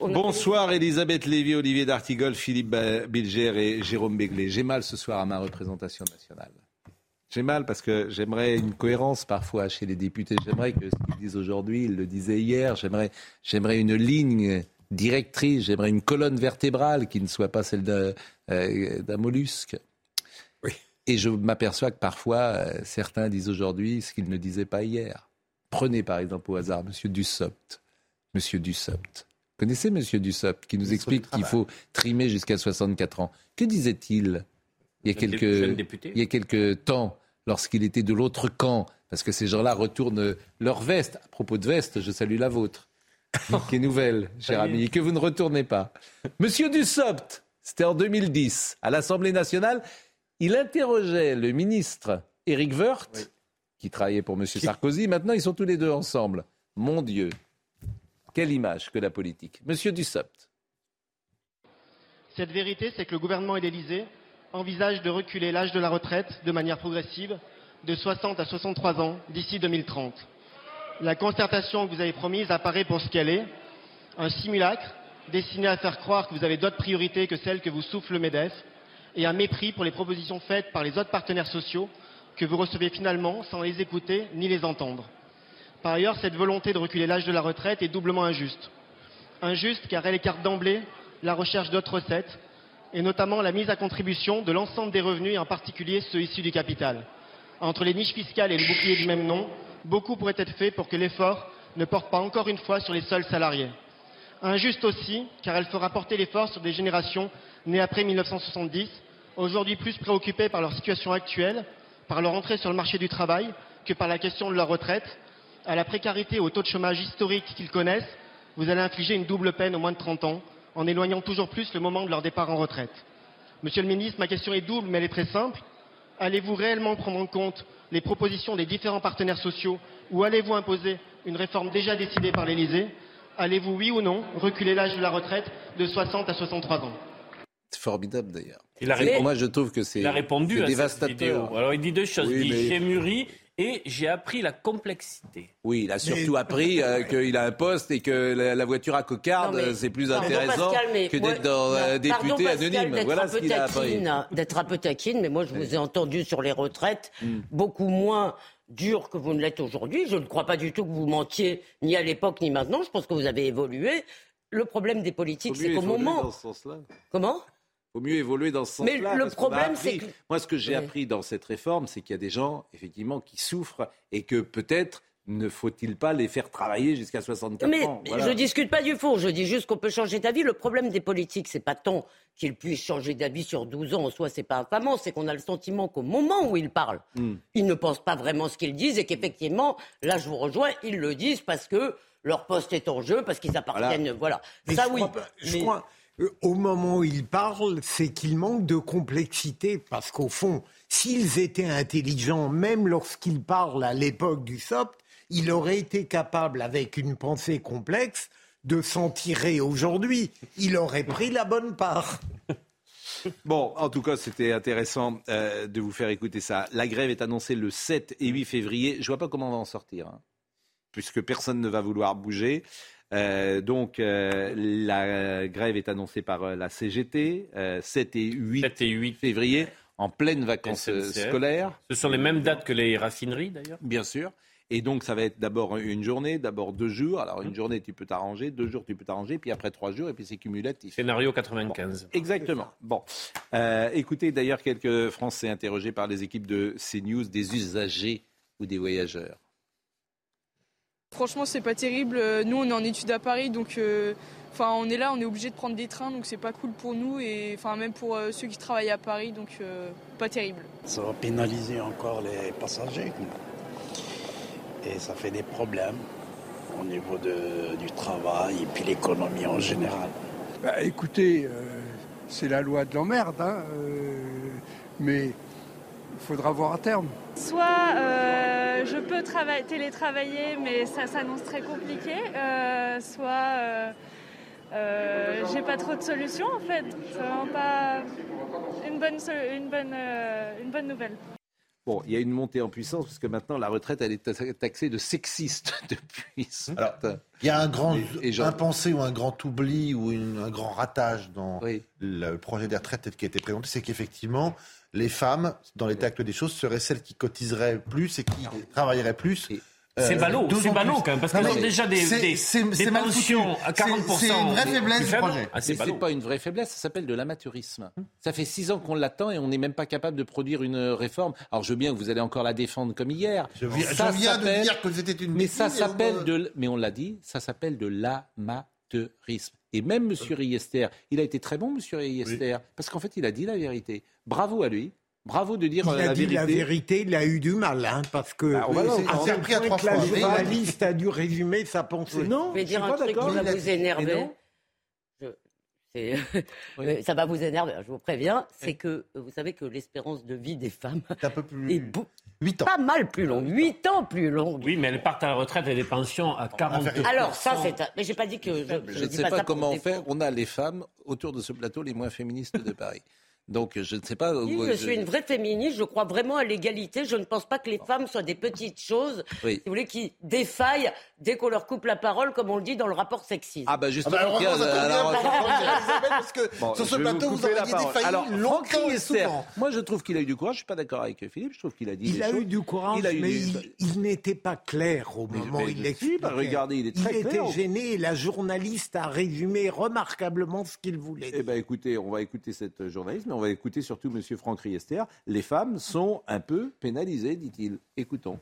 Bonsoir Elisabeth Lévy, Olivier D'Artigol, Philippe Bilger et Jérôme Béglé. J'ai mal ce soir à ma représentation nationale. J'ai mal parce que j'aimerais une cohérence parfois chez les députés. J'aimerais que ce qu'ils disent aujourd'hui, ils le disaient hier. J'aimerais, j'aimerais une ligne directrice, j'aimerais une colonne vertébrale qui ne soit pas celle d'un, euh, d'un mollusque. Et je m'aperçois que parfois, euh, certains disent aujourd'hui ce qu'ils ne disaient pas hier. Prenez par exemple au hasard Monsieur Dussopt. Monsieur Dussopt. Connaissez Monsieur Dussopt qui nous explique qu'il faut trimer jusqu'à 64 ans. Que disait-il il y a quelques, il y a quelques temps, lorsqu'il était de l'autre camp, parce que ces gens-là retournent leur veste. À propos de veste, je salue la vôtre, qui est nouvelle, cher ami, et que vous ne retournez pas. Monsieur Dussopt, c'était en 2010, à l'Assemblée nationale, il interrogeait le ministre Éric Woerth, qui travaillait pour Monsieur Sarkozy. Maintenant, ils sont tous les deux ensemble. Mon Dieu, quelle image que la politique? Monsieur Dussopt. Cette vérité, c'est que le gouvernement et l'Élysée envisagent de reculer l'âge de la retraite de manière progressive de 60 à 63 ans d'ici 2030. La concertation que vous avez promise apparaît pour ce qu'elle est, un simulacre destiné à faire croire que vous avez d'autres priorités que celles que vous souffle le MEDEF et un mépris pour les propositions faites par les autres partenaires sociaux que vous recevez finalement sans les écouter ni les entendre. Par ailleurs, cette volonté de reculer l'âge de la retraite est doublement injuste. Injuste car elle écarte d'emblée la recherche d'autres recettes, et notamment la mise à contribution de l'ensemble des revenus, et en particulier ceux issus du capital. Entre les niches fiscales et le bouclier du même nom, beaucoup pourrait être fait pour que l'effort ne porte pas encore une fois sur les seuls salariés. Injuste aussi, car elle fera porter l'effort sur des générations nées après 1970, aujourd'hui plus préoccupées par leur situation actuelle, par leur entrée sur le marché du travail, que par la question de leur retraite. À la précarité et au taux de chômage historique qu'ils connaissent, vous allez infliger une double peine aux moins de 30 ans, en éloignant toujours plus le moment de leur départ en retraite. Monsieur le ministre, ma question est double, mais elle est très simple. Allez-vous réellement prendre en compte les propositions des différents partenaires sociaux ou allez-vous imposer une réforme déjà décidée par l'Élysée? Allez-vous, oui ou non, reculer l'âge de la retraite de 60 à 63 ans? C'est formidable d'ailleurs. Il a C'est- répondu- Moi, je trouve que c'est Il a répondu c'est à cette dévastateur. vidéo. Alors il dit deux choses. Oui, il dit mais- j'ai mûri et j'ai appris la complexité. Oui, il a surtout appris euh, qu'il a un poste et que la, la voiture à cocarde, mais- c'est plus Pardon, intéressant Pascal, mais que d'être dans euh, député Pascal, anonyme. d'être Voilà un ce peu qu'il a appris. taquine, D'être un peu taquine, mais moi je vous ai entendu sur les retraites, Hmm. beaucoup moins dur que vous ne l'êtes aujourd'hui. Je ne crois pas du tout que vous mentiez ni à l'époque ni maintenant. Je pense que vous avez évolué. Le problème des politiques, c'est qu'au moment. dans ce sens-là. Comment? Faut mieux évoluer dans ce sens-là. Mais le problème, c'est que- Moi, ce que j'ai Oui. appris dans cette réforme, c'est qu'il y a des gens, effectivement, qui souffrent et que peut-être ne faut-il pas les faire travailler jusqu'à 64 Mais ans. Voilà. je discute pas du fond, je dis juste qu'on peut changer d'avis. Le problème des politiques, c'est pas tant qu'ils puissent changer d'avis sur 12 ans, en soi, c'est pas infamant, c'est qu'on a le sentiment qu'au moment où ils parlent, Hmm. ils ne pensent pas vraiment ce qu'ils disent et qu'effectivement, là, je vous rejoins, ils le disent parce que leur poste est en jeu, parce qu'ils appartiennent. Voilà. Mais Ça, je oui. crois pas- je Mais- crois, au moment où ils parlent, c'est qu'il manque de complexité. Parce qu'au fond, s'ils étaient intelligents, même lorsqu'ils parlent à l'époque du SOP, il aurait été capable, avec une pensée complexe, de s'en tirer aujourd'hui. Il aurait pris la bonne part. Bon, en tout cas, c'était intéressant euh, de vous faire écouter ça. La grève est annoncée le 7 et 8 février. Je vois pas comment on va en sortir, hein, puisque personne ne va vouloir bouger. Euh, donc, euh, la grève est annoncée par euh, la CGT, euh, 7 et 8, 7 et 8 février, en pleine vacances SNCF. scolaires. Ce sont les mêmes dates que les raffineries d'ailleurs? Bien sûr. Et donc, ça va être d'abord une journée, d'abord deux jours. Alors, une journée, tu peux t'arranger, deux jours, tu peux t'arranger, puis après trois jours, et puis c'est cumulatif. Scénario 95. Exactement. Bon. Euh, écoutez, d'ailleurs, quelques Français interrogés par les équipes de CNews, des usagers ou des voyageurs. Franchement, c'est pas terrible. Euh, Nous, on est en études à Paris, donc euh, enfin, on est là, on est obligé de prendre des trains, donc c'est pas cool pour nous et enfin même pour euh, ceux qui travaillent à Paris, donc euh, pas terrible. Ça va pénaliser encore les passagers. Et ça fait des problèmes. au niveau de- du travail et puis l'économie en général. Bah, écoutez, euh, c'est la loi de l'emmerde, hein, euh, mais il faudra voir à terme. Soit euh, je peux trava- télétravailler, mais ça s'annonce très compliqué, euh, soit euh, euh, j'ai pas trop de solutions en fait. C'est vraiment pas une bonne, une bonne, une bonne nouvelle. Bon, il y a une montée en puissance parce que maintenant la retraite elle est ta- taxée de sexiste depuis. ce Alors, matin. Il y a un grand Et- impensé ou un grand oubli ou une- un grand ratage dans le projet des retraites qui a été présenté, c'est qu'effectivement, les femmes, dans l'état actuel des choses, seraient celles qui cotiseraient plus et qui travailleraient plus. C'est euh, ballot, deux c'est ballot plus. quand même, parce qu'ils ont déjà des, c'est- des, c'est- des c'est pensions à C'est- 40%. C'est une vraie faiblesse du projet. Ah, c'est ballot. c'est pas une vraie faiblesse, ça s'appelle de l'amateurisme. Ça fait six ans qu'on l'attend et on n'est même pas capable de produire une réforme. Alors je veux bien que vous allez encore la défendre comme hier. Je viens, Ça je viens de dire que c'était une Mais ça s'appelle de, mais on l'a dit, ça s'appelle de l'amateurisme. Et même M. Riester, il a été très bon, M. Riester, parce qu'en fait, il a dit la vérité. Bravo à lui. Bravo de dire Il euh, a la dit vérité. la vérité, il a eu du mal, hein, parce que Bah, on va à repris à trois la journaliste a dû résumer sa pensée. Non, Je vais dire un truc qui va vous énerver. Je- ça va vous énerver, je vous préviens. C'est que vous savez que l'espérance de vie des femmes un peu plus... est beau- 8 ans. pas mal plus longue, 8 ans plus longue. Oui, mais elles partent à la retraite et des pensions à 40 Alors ça, c'est. un- Mais j'ai pas dit que. Je, Je ne dis sais pas, pour comment faire. On a les femmes autour de ce plateau les moins féministes de Paris. Donc je ne sais pas. Oui, où- je suis une vraie féministe, je crois vraiment à l'égalité. Je ne pense pas que les femmes soient des petites choses, Oui. si vous voulez, qui défaillent dès qu'on leur coupe la parole, comme on le dit dans le rapport sexisme. Ah bah justement, Ah bah, bien, alors- Elisabeth, parce que Bon, sur ce je plateau, vous auriez parole. défailli Alors, longtemps et souvent. moi je trouve qu'il a eu du courage. Je suis pas d'accord avec Philippe. Je trouve qu'il a dit. Il des a choses. eu du courage, Il a eu mais du- il, il n'était pas clair au Mais- moment où il l'expliquait. bah, regardez, il est très Il clair. était gêné la journaliste a résumé remarquablement ce qu'il voulait. Eh ben écoutez, on va écouter cette journaliste, mais on va écouter surtout Monsieur Franck Riester. Les femmes sont un peu pénalisées, dit-il. Écoutons.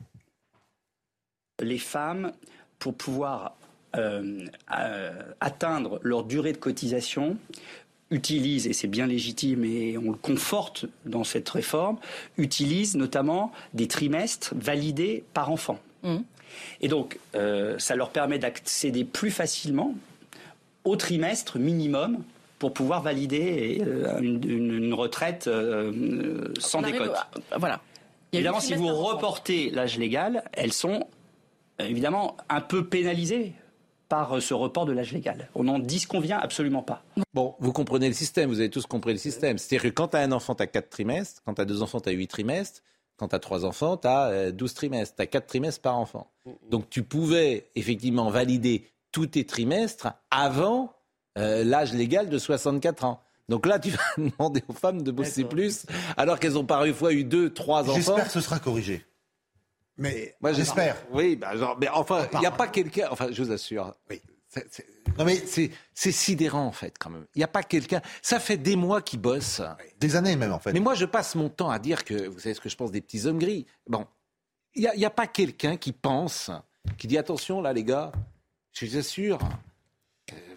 les femmes, pour pouvoir euh, euh, atteindre leur durée de cotisation, utilisent, et c'est bien légitime et on le conforte dans cette réforme, utilisent notamment des trimestres validés par enfant. Et donc, euh, ça leur permet d'accéder plus facilement au trimestre minimum pour pouvoir valider euh, une, une- une retraite euh, euh, sans décote. à- Voilà. Évidemment, si vous reportez l'âge légal, elles sont évidemment un peu pénalisées par ce report de l'âge légal. On n'en disconvient absolument pas. Bon, vous comprenez le système, vous avez tous compris le système. C'est-à-dire que quand tu as un enfant, tu as 4 trimestres, quand tu as deux enfants, tu as 8 trimestres, quand tu as 3 enfants, tu as 12 trimestres, tu as 4 trimestres par enfant. Donc tu pouvais effectivement valider tous tes trimestres avant euh, l'âge légal de 64 ans. Donc là, tu vas demander aux femmes de bosser plus, alors qu'elles ont parfois eu 2, 3 enfants. J'espère que ce sera corrigé. Mais Moi, J'espère. Oui, bah, genre, mais enfin, il n'y a pas quelqu'un. Enfin, je vous assure. Oui. C'est- c'est- non mais c'est c'est sidérant en fait quand même. Il n'y a pas quelqu'un. Ça fait des mois qu'ils bossent. Des années même en fait. Mais moi je passe mon temps à dire que vous savez ce que je pense des petits hommes gris. Bon, il n'y a pas quelqu'un qui pense, qui dit attention là les gars, je vous assure.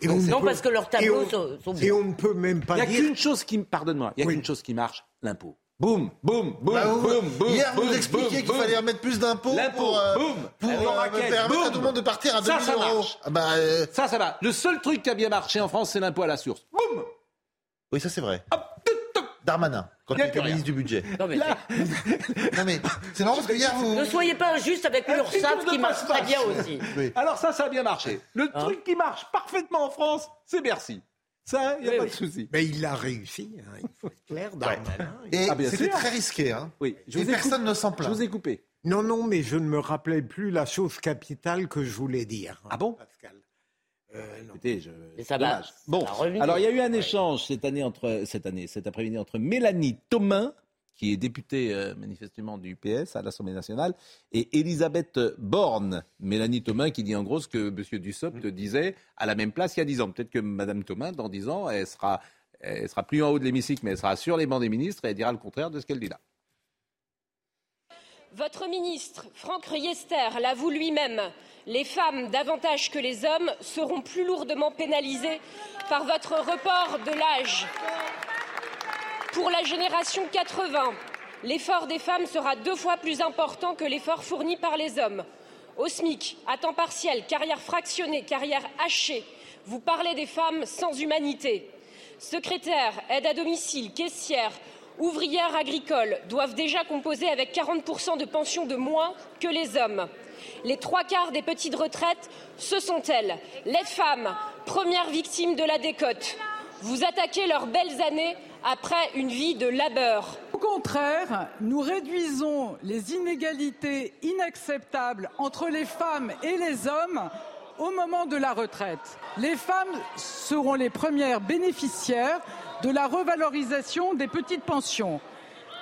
Et on Non, peut- parce que leurs tableaux on- sont, sont Et on ne peut même Il pas n'y a dire. qu'une chose qui, pardonne-moi, il y a Oui. qu'une chose qui marche, l'impôt. Boum, boum, boum, Bah, vous- boum, boum. Hier, vous boum, expliquiez qu'il fallait remettre plus d'impôts L'impôt, pour, euh, boum, pour L'impôt euh, raquette, permettre à tout le monde de partir à Ça, 2000 ça euros. marche. Ah bah, euh, Ça, ça va. Le seul truc qui a bien marché en France, c'est l'impôt à la source. Boum Oui, ça c'est vrai. Darmanin, quand il était ministre du budget. Non, mais Non mais c'est marrant parce que hier vous. Ne soyez pas injuste avec l'URSSAF qui marche très bien aussi. Oui. Alors ça, ça a bien marché. Le Hein truc qui marche parfaitement en France, c'est Bercy. Ça, il n'y a Oui, pas oui. de souci. Mais il a réussi, hein, il faut être clair. Darmanin. Et Ah, c'était très risqué. Hein. Oui, je Et vous ai personne coupé. ne s'en Je plaint. vous ai coupé. Non, non, mais je ne me rappelais plus la chose capitale que je voulais dire. Ah bon? Pascal Euh, non. Écoutez, je... Mais ça va-. Bon, ça alors il y a eu un échange cette année entre cette année, cet après-midi entre Mélanie Thomas, qui est députée euh, manifestement du PS à l'Assemblée nationale, et Elisabeth Borne. Mélanie Thomas qui dit en gros ce que M. Dussopt disait à la même place il y a 10 ans. Peut-être que Mme Thomas, dans 10 ans, elle sera, elle sera plus en haut de l'hémicycle, mais elle sera sur les bancs des ministres et elle dira le contraire de ce qu'elle dit là. Votre ministre, Franck Riester, l'avoue lui-même. Les femmes, davantage que les hommes, seront plus lourdement pénalisées par votre report de l'âge. Pour la génération 80, l'effort des femmes sera deux fois plus important que l'effort fourni par les hommes. au SMIC, à temps partiel, carrière fractionnée, carrière hachée. Vous parlez des femmes sans humanité. Secrétaires, aide à domicile, caissières, ouvrières agricoles doivent déjà composer avec 40% de pension de moins que les hommes. Les trois quarts des petites retraites, ce sont elles, les femmes, premières victimes de la décote. Vous attaquez leurs belles années après une vie de labeur. Au contraire, nous réduisons les inégalités inacceptables entre les femmes et les hommes au moment de la retraite. Les femmes seront les premières bénéficiaires de la revalorisation des petites pensions.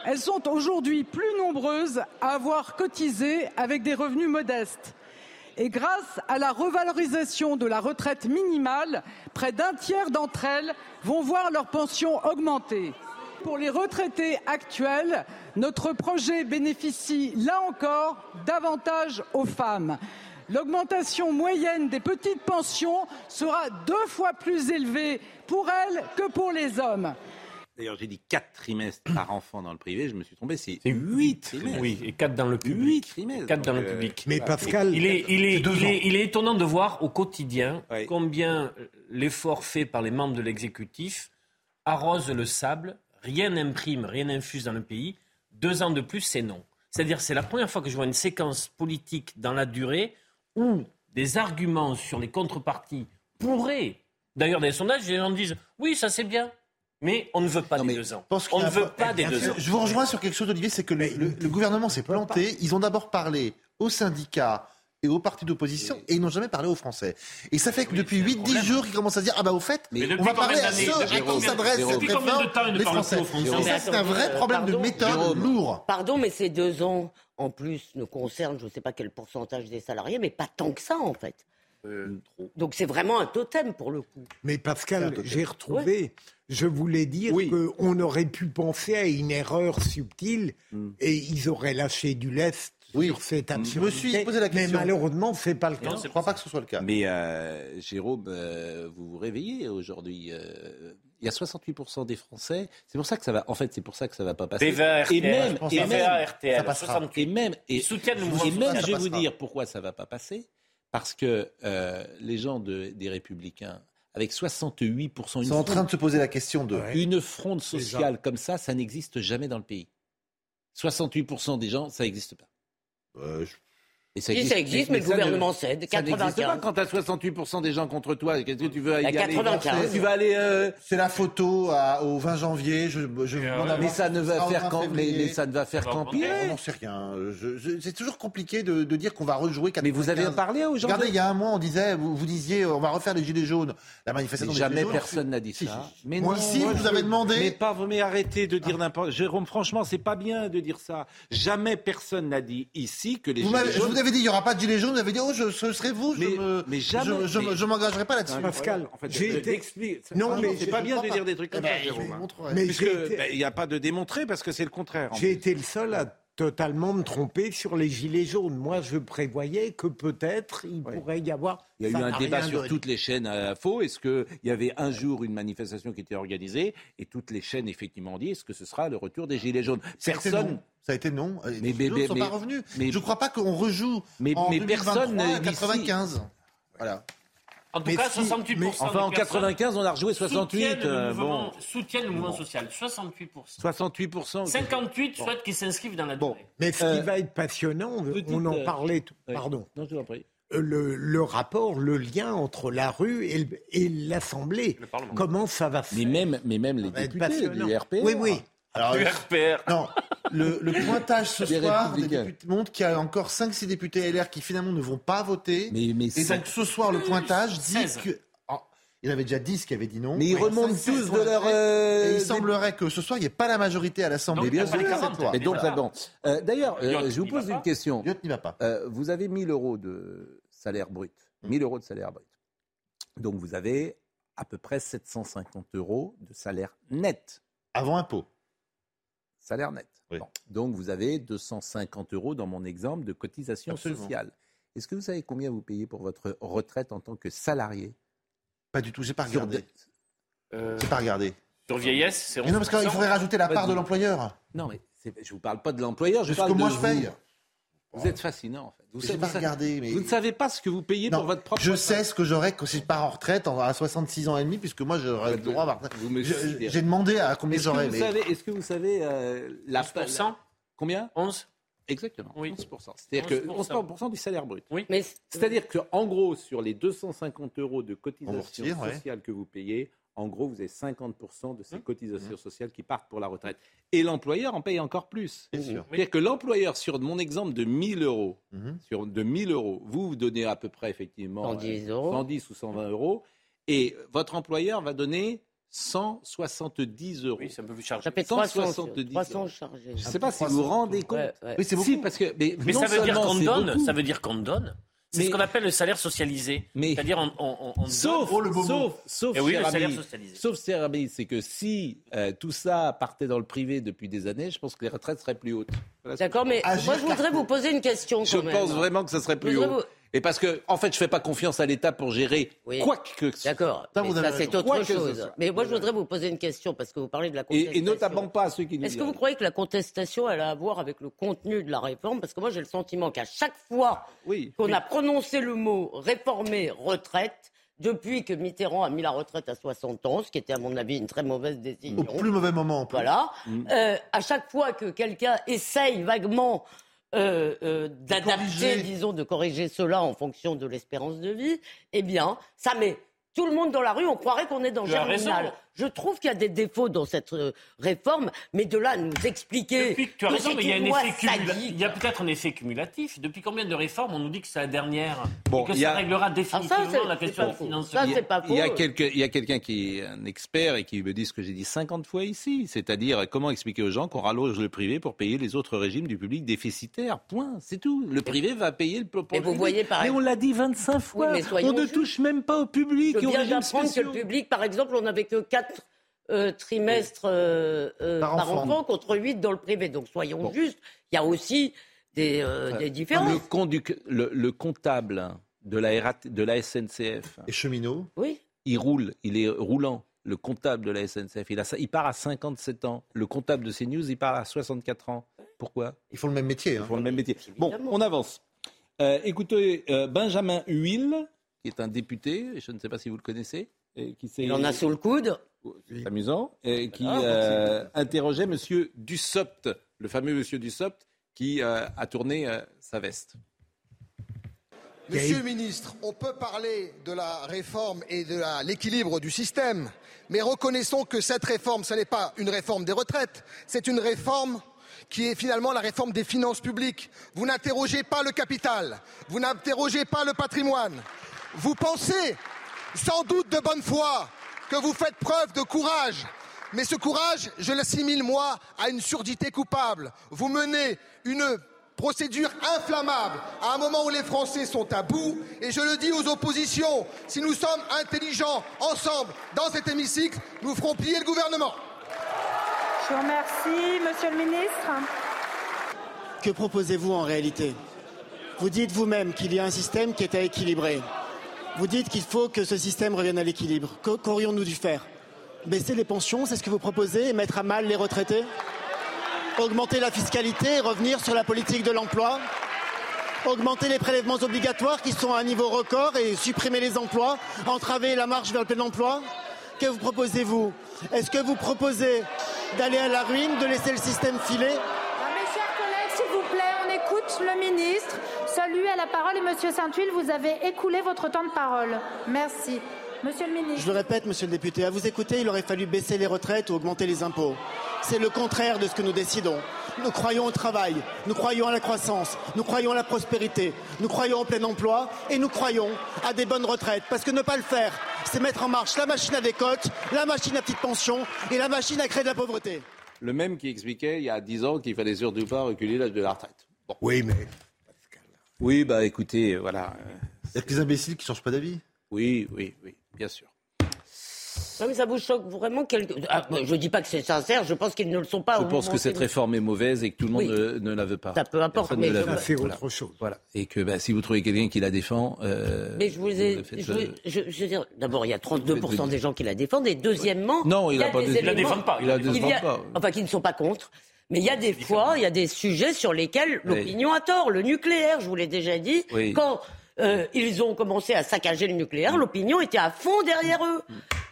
Elles sont aujourd'hui plus nombreuses à avoir cotisé avec des revenus modestes. Et grâce à la revalorisation de la retraite minimale, près d'un tiers d'entre elles vont voir leur pension augmenter. Pour les retraités actuels, notre projet bénéficie là encore davantage aux femmes. L'augmentation moyenne des petites pensions sera deux fois plus élevée pour elles que pour les hommes. D'ailleurs, j'ai dit 4 trimestres par enfant dans le privé, je me suis trompé, c'est 8 trimestres. Oui, et 4 dans le public. 8 trimestres. 4 dans le euh, public. Mais Pascal, Il est, il, est, c'est deux il, ans. est, il est étonnant de voir au quotidien Oui. combien euh, l'effort fait par les membres de l'exécutif arrose le sable, rien n'imprime, rien n'infuse dans le pays. Deux ans de plus, c'est non. C'est-à-dire, c'est la première fois que je vois une séquence politique dans la durée où des arguments sur les contreparties pourraient. D'ailleurs, dans les sondages, les gens disent oui, ça c'est bien, mais on ne veut pas des deux ans. On ne veut pas des deux ans. Je vous rejoins sur quelque chose, Olivier, c'est que le, le- le gouvernement s'est planté. Ils ont d'abord parlé aux syndicats et aux partis d'opposition et ils n'ont jamais parlé aux Français. Et ça fait que depuis 8-10 jours, ils commencent à se dire Ah bah au fait, Mais on va parler à ceux à qui s'adresse cette réforme, les Français. aux Français Et ça, c'est un vrai problème de Pardon, méthode Jérôme. lourd. Pardon, mais ces deux ans, en plus, ne concernent je ne sais pas quel pourcentage des salariés, mais pas tant que ça, en fait. Euh, Donc c'est vraiment un totem pour le coup. Mais Pascal, j'ai retrouvé, je voulais dire qu'on aurait pu penser à une erreur subtile Hmm. et ils auraient lâché du lest sur cette Je me absurdité. suis posé la question. Mais malheureusement, c'est pas le cas. Je ne crois pas que ce soit le cas. Mais euh, Jérôme, euh, vous vous réveillez aujourd'hui. Il y a 68% des Français. C'est pour ça que ça va. En fait, c'est pour ça que ça va pas passer. TVA, et RTL, même, je et même, RTL, ça passera. 68. Et même, et, Ils soutiennent le mouvement et même, je vais vous dire pourquoi ça va pas passer. Parce que euh, les gens de- des Républicains, avec 68%, Ils une sont en train de se poser la question de. une fronde sociale comme ça, ça n'existe jamais dans le pays. 68% des gens, ça n'existe pas. Euh, Et Si, ça existe, mais le ça ne- gouvernement cède. Ça n'existe pas 95. quand tu as 68% des gens contre toi. Qu'est-ce que tu veux y La aller 95. Tu vas aller. euh, C'est la photo à- au 20 janvier. Je, je. Mais ça ne va Ça, faire 20 qu'en- mais, ça ne va faire On qu'empirer. n'en sait rien. C'est toujours compliqué de, de dire qu'on va rejouer 95. Mais vous avez parlé aux gens Regardez, de- il y a un mois, on disait, vous, vous disiez, on va refaire les gilets jaunes. La manifestation des jamais gilets jaunes. personne n'a dit ça. si, si. Mais Moi, non, si moi, vous je- avez demandé. Mais pas, mais arrêtez de dire n'importe. Jérôme, franchement, c'est pas bien de dire ça. Jamais personne n'a dit ici que les gilets jaunes. Dit, il n'y aura pas de gilets jaunes. Vous avez dit, oh, je, ce serait vous. Je Mais- me, mais jamais, je, je, mais- je m'engagerai pas là-dessus. Pascal, En fait, j'ai je- été-. Non, mais c'est je- pas je bien de pas. dire des trucs comme ça, je Jérôme. hein. Mais ben, il n'y a pas de démontrer parce que c'est le contraire. J'ai été le seul à totalement me tromper sur les gilets jaunes. Moi, je prévoyais que peut-être il pourrait y avoir. Il y a eu un débat sur donné. toutes les chaînes à faux. Est-ce qu'il y avait un jour une manifestation qui était organisée et toutes les chaînes effectivement ont dit est-ce que ce sera le retour des Gilets jaunes? Personne. Ça a été non. Les Mais- mais- jaunes ne sont mais- pas revenus. mais- je ne crois pas qu'on rejoue Mais- en mais 2023 personne à d'ici- 95. Voilà. En tout Mais cas, si- 68%. Enfin, en des personnes 95, on a rejoué 68. Soutiennent le euh, mouvement, bon, soutiennent le mouvement social. 68%. 68%. 58 souhaitent qu'ils s'inscrivent dans la durée. Mais ce qui Euh, va être passionnant, petite, on en euh, parlait. tout- oui. Pardon. Non, je vous en prie. Euh, Le, le rapport, le lien entre la rue et, le- et l'Assemblée. Comment ça va se Mais faire même, mais même les députés du RPR. Oui, oui. Alors, Du RPR. Non, le, le pointage ce Des soir des Républicains. députés montre qu'il y a encore 5-6 députés LR qui finalement ne vont pas voter. Mais, mais, Et donc ce soir, le pointage dit 16. que. Oh, il y en avait déjà 10 qui avaient dit non. mais ils remontent 5, 16 tous de leur. euh, Et il semblerait que ce soir, il n'y ait pas la majorité à l'Assemblée. 40. loi. Mais donc, bon. Euh, D'ailleurs, euh, je vous pose une pas. question. Lyotte n'y va pas. Euh, vous avez 1000 euros de salaire brut. 1000 euros de salaire brut. Donc vous avez à peu près 750 euros de salaire net. Avant impôt. Salaire net. Oui. Bon. Donc vous avez 250 euros dans mon exemple de cotisation Absolument. sociale. Est-ce que vous savez combien vous payez pour votre retraite en tant que salarié? Pas du tout, j'ai pas regardé. Euh, J'ai pas regardé. sur vieillesse, c'est Mais non, parce qu'il 11%. faudrait rajouter la part de l'employeur. Non, mais je ne vous parle pas de l'employeur, je C'est ce parle que moi de je vous. paye. Vous êtes fascinant, en fait. Vous, savez- pas vous regardé, mais- vous ne savez pas ce que vous payez Non, pour votre propre je retraite. sais ce que j'aurais quand je pars en retraite à 66 ans et demi, puisque moi j'aurais le droit à. Vous. J'ai demandé à combien vous mais- est-ce que vous savez euh, la 11% Combien 11 Exactement. Oui. 11%. C'est-à-dire que 11%. 11% du salaire brut. Oui. Mais C'est-à-dire qu'en gros, sur les 250 euros de cotisations On vous retire, ouais. sociales que vous payez, en gros, vous avez 50% de Mmh. ces cotisations sociales qui partent pour la retraite. Et l'employeur en paye encore plus. Bien sûr. C'est-à-dire que l'employeur, sur mon exemple de 1000 euros, Mhm. sur de 1000 euros, vous, vous donnez à peu près effectivement 110 euh, euros. 110 ou 120 euros, et votre employeur va donner 170 euros. Oui, c'est un peu plus chargé. ça fait 300, 170 300 euros. chargés. Je ne sais pas si vous vous rendez compte. Ouais, ouais. Oui, c'est beaucoup. Si, parce que, mais Mais ça veut dire qu'on donne, ça veut dire qu'on donne. C'est ce qu'on appelle le salaire socialisé. Mais- C'est-à-dire on, on, on- on Sauf, donne. sauf, sauf, Eh oui, cher le salaire ami, socialisé. sauf, cher ami, c'est que si euh, tout ça partait dans le privé depuis des années, je pense que les retraites seraient plus hautes. Voilà D'accord, mais Agir moi je voudrais vous poser une question je même. pense vraiment que ça serait plus haut. Et parce que, en fait, je fais pas confiance à l'État pour gérer Oui. quoi que ce soit. D'accord, Ça, c'est autre Quoi que ce chose. Mais moi je voudrais vous poser une question parce que vous parlez de la contestation. Et, et notamment pas à ceux qui nous Est-ce que vous croyez que la contestation elle a à voir avec le contenu de la réforme? Parce que moi j'ai le sentiment qu'à chaque fois Oui. qu'on a prononcé le mot réformer retraite, depuis que Mitterrand a mis la retraite à 60 ans, ce qui était à mon avis une très mauvaise décision. Au plus mauvais moment. en plus. Voilà. Mm. Euh, à chaque fois que quelqu'un essaye vaguement euh, euh, d'adapter, disons, de corriger cela en fonction de l'espérance de vie, eh bien, ça met tout le monde dans la rue. On croirait qu'on est dans Germinal. Je trouve qu'il y a des défauts dans cette euh, réforme, mais de là à nous expliquer. Depuis que tu as raison, mais il y a, il y a peut-être un effet cumulatif. Depuis combien de réformes on nous dit que c'est la dernière Bon, et que ça a- réglera définitivement Ah, ça, c'est- la question financement Ça, Il y a- c'est pas Il y a faux. quelques- il y a quelqu'un qui est un expert et qui me dit ce que j'ai dit 50 fois ici, c'est-à-dire comment expliquer aux gens qu'on rallonge le privé pour payer les autres régimes du public déficitaire. Point, c'est tout. Le privé va payer le pour Mais le vous public. voyez, par Mais on l'a dit 25 fois. mais soyons on ne touche même pas au public Je et viens d'apprendre que le public, par exemple, on n'avait que 4 trimestres euh, euh, Par par, enfant. enfant. contre 8 dans le privé. Donc soyons justes, il y a aussi des, euh, des différences. Le, conduc- le- le comptable de la, RAT de la SNCF, Et cheminot. Oui. il roule, il est roulant. Le comptable de la SNCF, il, a, ça- il part à 57 ans. Le comptable de CNews, il part à 64 ans. Pourquoi? Ils font le même métier. Ils hein. font le même métier. Bon, on avance. Euh, écoutez, euh, Benjamin Huil, qui est un député, je ne sais pas si vous le connaissez, et qui Il en a sous le coude. C'est amusant, et qui Voilà. euh, interrogeait Monsieur Dussopt, le fameux Monsieur Dussopt, qui euh, a tourné euh, sa veste. Monsieur le ministre, on peut parler de la réforme et de l'équilibre du système, mais reconnaissons que cette réforme, ce n'est pas une réforme des retraites, c'est une réforme qui est finalement la réforme des finances publiques. Vous n'interrogez pas le capital, vous n'interrogez pas le patrimoine. Vous pensez, sans doute de bonne foi, que vous faites preuve de courage. Mais ce courage, je l'assimile, moi, à une surdité coupable. Vous menez une procédure inflammable à un moment où les Français sont à bout. Et je le dis aux oppositions, si nous sommes intelligents ensemble dans cet hémicycle, nous ferons plier le gouvernement. Je vous remercie, Monsieur le ministre. Que proposez-vous en réalité? Vous dites vous-même qu'il y a un système qui est à équilibrer. Vous dites qu'il faut que ce système revienne à l'équilibre. Qu'au- Qu'aurions-nous dû faire? Baisser les pensions, c'est ce que vous proposez, et mettre à mal les retraités? Augmenter la fiscalité et revenir sur la politique de l'emploi? Augmenter les prélèvements obligatoires qui sont à un niveau record et supprimer les emplois Entraver la marche vers le plein emploi? Que vous proposez-vous? Est-ce que vous proposez d'aller à la ruine, de laisser le système filer? Ah, mes chers collègues, s'il vous plaît, on écoute le ministre. Celui à la parole et Monsieur Saint-Huil, vous avez écoulé votre temps de parole. Merci. Monsieur le ministre. Je le répète, monsieur le député, à vous écouter, il aurait fallu baisser les retraites ou augmenter les impôts. C'est le contraire de ce que nous décidons. Nous croyons au travail, nous croyons à la croissance, nous croyons à la prospérité, nous croyons au plein emploi et nous croyons à des bonnes retraites. Parce que ne pas le faire, c'est mettre en marche la machine à décote, la machine à petite pension et la machine à créer de la pauvreté. Le même qui expliquait il y a 10 ans qu'il fallait surtout pas reculer l'âge de la retraite. Bon. Oui, mais Oui, bah écoutez, euh, voilà. euh, Il y a que les imbéciles qui changent pas d'avis. Oui, oui, oui, bien sûr. Non, mais ça vous choque vraiment quelque... Ah, je ne dis pas que c'est sincère, je pense qu'ils ne le sont pas. Je pense moment que cette réforme est mauvaise et que tout le monde Oui. ne, ne la veut pas. Ça peu importe, Personne mais ne la je- c'est Voilà. autre chose. Voilà. Et que bah, si vous trouvez quelqu'un qui la défend. euh, Mais je vous ai. je, euh, je- je veux dire, d'abord, il y a 32% Faites-le des gens qui la défendent, et deuxièmement. Non, il y a pas des des- il la éléments- défend pas, il la il a- pas. Enfin, qui ne sont pas contre. Mais il y a des fois, il y a des sujets sur lesquels l'opinion a tort. Le nucléaire, je vous l'ai déjà dit, quand euh, ils ont commencé à saccager le nucléaire, l'opinion était à fond derrière eux.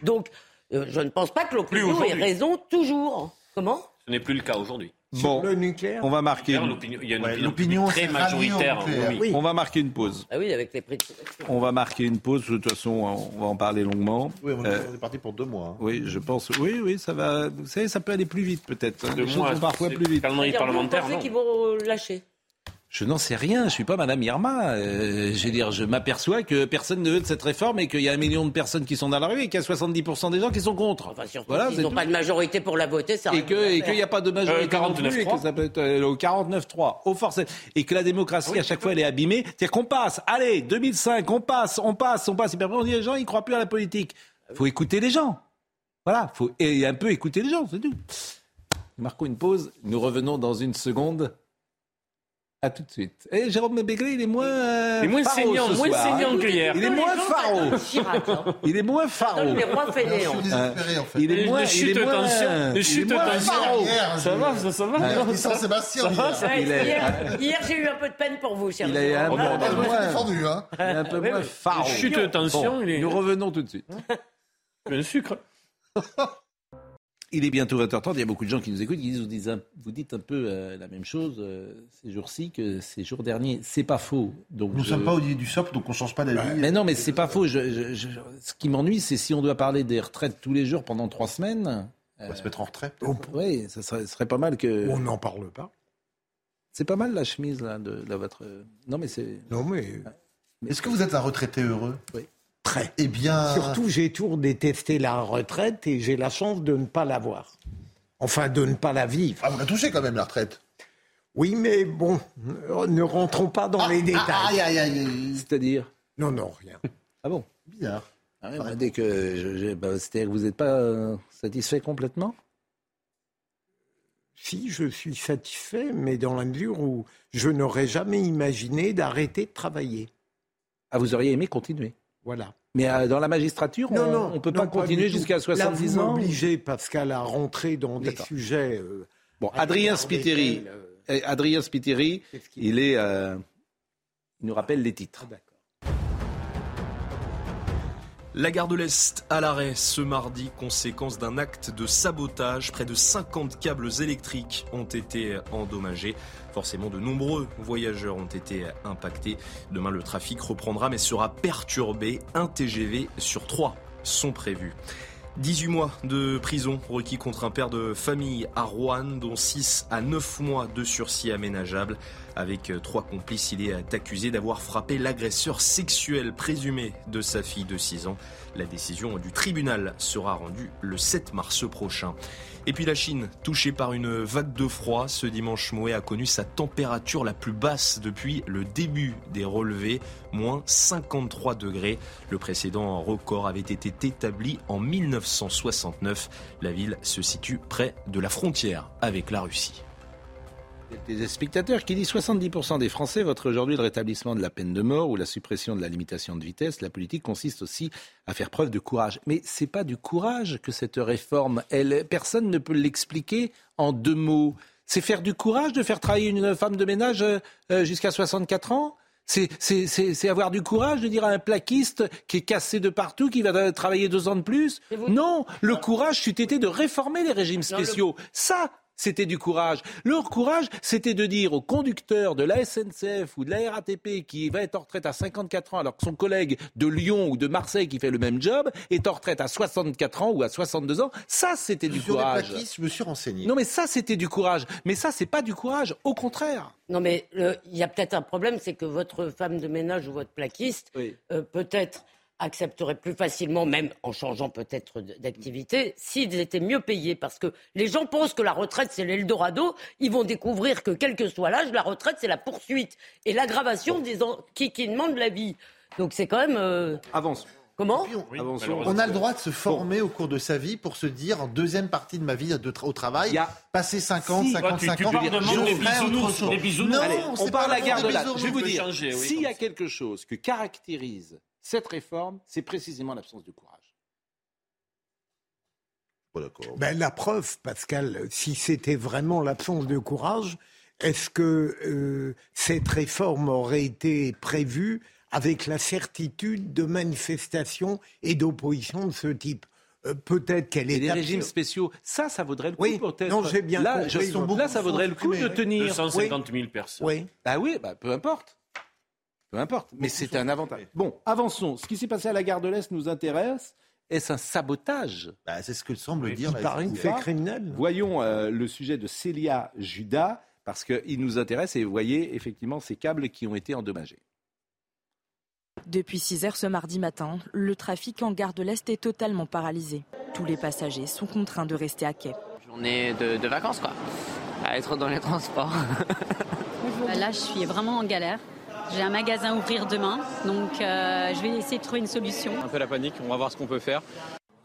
Donc, euh, je ne pense pas que l'opinion ait raison toujours. Comment? Ce n'est plus le cas aujourd'hui. Bon, le nucléaire. on va marquer. Une... l'opinion- Il y a une Ouais, opinion très majoritaire. oui. Oui. On va marquer une pause. Ah oui, avec les prix de On va marquer une pause. De toute façon, on va en parler longuement. Oui, on est Euh, parti pour deux mois. hein. oui, je pense. Oui, oui, ça va. Vous savez, ça peut aller plus vite, peut-être. hein. Deux Les choses mois, vont parfois plus vite. calendrier C'est-à-dire, vous parlementaire, pensez qu'ils vont lâcher? Je n'en sais rien. Je suis pas Madame Irma. Euh, je veux dire, je m'aperçois que personne ne veut de cette réforme et qu'il y a un million de personnes qui sont dans la rue et qu'il y a 70% des gens qui sont contre. Enfin, surtout Voilà, c'est n'ont pas de majorité pour la voter, ça et qu'il n'y a pas de majorité Euh, non plus, et 49-3. que ça peut être euh, au 49-3 au et que la démocratie à chaque fois elle est abîmée. C'est-à-dire qu'on passe. Allez 2005 on passe on passe on passe. Et puis après on dit les gens ils croient plus à la politique. Faut écouter les gens. Voilà faut et un peu écouter les gens c'est tout. Marquons une pause. Nous revenons dans une seconde à tout de suite et Jérôme Béglé il est moins euh, Il est moins saignant, moins saignant hein. que hier. il est moins Chirac, hein. il est moins en fait. il est moins il chute est moins est chute moins tension. Ça va, ça, ça va ça- va, hier. est- j'ai eu un peu de peine pour vous, cher Il a un, Oh, peu- bon, un peu moins, défendu. Hein. il est un peu moins oui. phare. Chute de tension, il est- Nous revenons tout de suite. Le sucre. Il est bientôt 20h30. Il y a beaucoup de gens qui nous écoutent, qui disent, vous, dites un, vous dites un peu euh, la même chose euh, ces jours-ci que ces jours derniers. C'est pas faux. Donc Nous ne je- sommes pas au du SOP, donc on ne change pas d'avis. Mais non, mais c'est pas faux. Je- je- je- ce qui m'ennuie, c'est si on doit parler des retraites tous les jours pendant trois semaines. On va se mettre en retraite. Oui, ça serait, serait pas mal que. On n'en parle pas. C'est pas mal la chemise là, de, de votre. Non, mais c'est. Non, mais Est-ce que vous êtes un retraité heureux? Oui. Eh bien, Surtout, j'ai toujours détesté la retraite et j'ai la chance de ne pas l'avoir. Enfin, de ne pas la vivre. ah, vous la touchez quand même la retraite. Oui, mais bon, ne rentrons pas dans les détails. Aïe, aïe, aïe, aïe. C'est-à-dire? Non, non, rien. Ah bon? Bizarre. ah ouais, bah, Dès que. je- je- bah, C'est-à-dire que vous n'êtes pas euh, satisfait complètement? Si, je suis satisfait, mais dans la mesure où je n'aurais jamais imaginé d'arrêter de travailler. Ah, vous auriez aimé continuer? Voilà. Mais euh, dans la magistrature, Non, on non, ne peut non, pas continuer jusqu'à Là, 70 vous ans m'obligez, parce qu'à la rentrée dans des sujets... euh, Bon, à Adrien Spiteri, euh, eh, Adrien Spiteri, il est, euh, il nous rappelle les titres. Ah. La gare de l'Est à l'arrêt ce mardi, conséquence d'un acte de sabotage. Près de 50 câbles électriques ont été endommagés. Forcément, de nombreux voyageurs ont été impactés. Demain, le trafic reprendra mais sera perturbé. Un TGV sur trois sont prévus. 18 mois de prison requis contre un père de famille à Rouen, dont 6 à 9 mois de sursis aménageable. Avec euh, trois complices, il est accusé d'avoir frappé l'agresseur sexuel présumé de sa fille de 6 ans. La décision du tribunal sera rendue le 7 mars prochain. Et puis la Chine, touchée par une vague de froid, ce dimanche Moé a connu sa température la plus basse depuis le début des relevés, moins 53 degrés. Le précédent record avait été établi en 1969. La ville se situe près de la frontière avec la Russie. Des spectateurs qui disent 70% des Français voteraient aujourd'hui le rétablissement de la peine de mort ou la suppression de la limitation de vitesse. La politique consiste aussi à faire preuve de courage. Mais c'est pas du courage que cette réforme, elle, personne ne peut l'expliquer en deux mots. C'est faire du courage de faire travailler une femme de ménage euh, euh, jusqu'à 64 ans? C'est, avoir du courage de dire à un plaquiste qui est cassé de partout, qui va travailler deux ans de plus? Non, le courage, c'eût été de réformer les régimes Non, le- spéciaux. Ça, c'était du courage. Leur courage, c'était de dire au conducteur de la SNCF ou de la RATP qui va être en retraite à 54 ans alors que son collègue de Lyon ou de Marseille qui fait le même job est en retraite à 64 ans ou à 62 ans. Ça, c'était du Sur les courage. plaquistes, je me suis renseigné. Non, mais ça, c'était du courage. Mais ça, c'est pas du courage. Au contraire. Non, mais il y a peut-être un problème, c'est que votre femme de ménage ou votre plaquiste, euh, peut-être accepterait plus facilement, même en changeant peut-être d'activité, s'ils étaient mieux payés. Parce que les gens pensent que la retraite, c'est l'Eldorado. Ils vont découvrir que, quel que soit l'âge, la retraite, c'est la poursuite et l'aggravation des en- qui, qui demandent la vie. Donc c'est quand même... euh, Avance. Comment On a le droit de se former au cours de sa vie pour se dire en deuxième partie de ma vie de tra- au travail, passer 50, Si. 55 Tu- tu ans, je. Non, Allez, on parle à la l'amour gare des de l'Est. bisounours. Je vais vous dire, s'il y a quelque chose que caractérise cette réforme, c'est précisément l'absence de courage. Pas d'accord. Ben, la preuve, Pascal, si c'était vraiment l'absence de courage, est-ce que euh, cette réforme aurait été prévue avec la certitude de manifestations et d'oppositions de ce type? Euh, Peut-être qu'elle est. Et les absurde. régimes spéciaux, ça, ça vaudrait le coup Oui, peut-être. non, j'ai bien là, compris. là, ça vaudrait le coup de tenir. 250 000 personnes. Oui. Bah oui, bah, peu importe. Peu importe. Mais c'est un avantage. Bon, avançons. Ce qui s'est passé à la gare de l'Est nous intéresse. Est-ce un sabotage? Bah, c'est ce que semble dire. Il la paraît que SNCF. c'est criminel. Voyons euh, le sujet de Célia Judas, parce qu'il nous intéresse et vous voyez effectivement ces câbles qui ont été endommagés. Depuis 6 heures ce mardi matin, le trafic en gare de l'Est est totalement paralysé. Tous les passagers sont contraints de rester à quai. journée de, de vacances, quoi. À être dans les transports. Bah Là, je suis vraiment en galère. J'ai un magasin à ouvrir demain, donc euh, je vais essayer de trouver une solution. Un peu la panique, on va voir ce qu'on peut faire.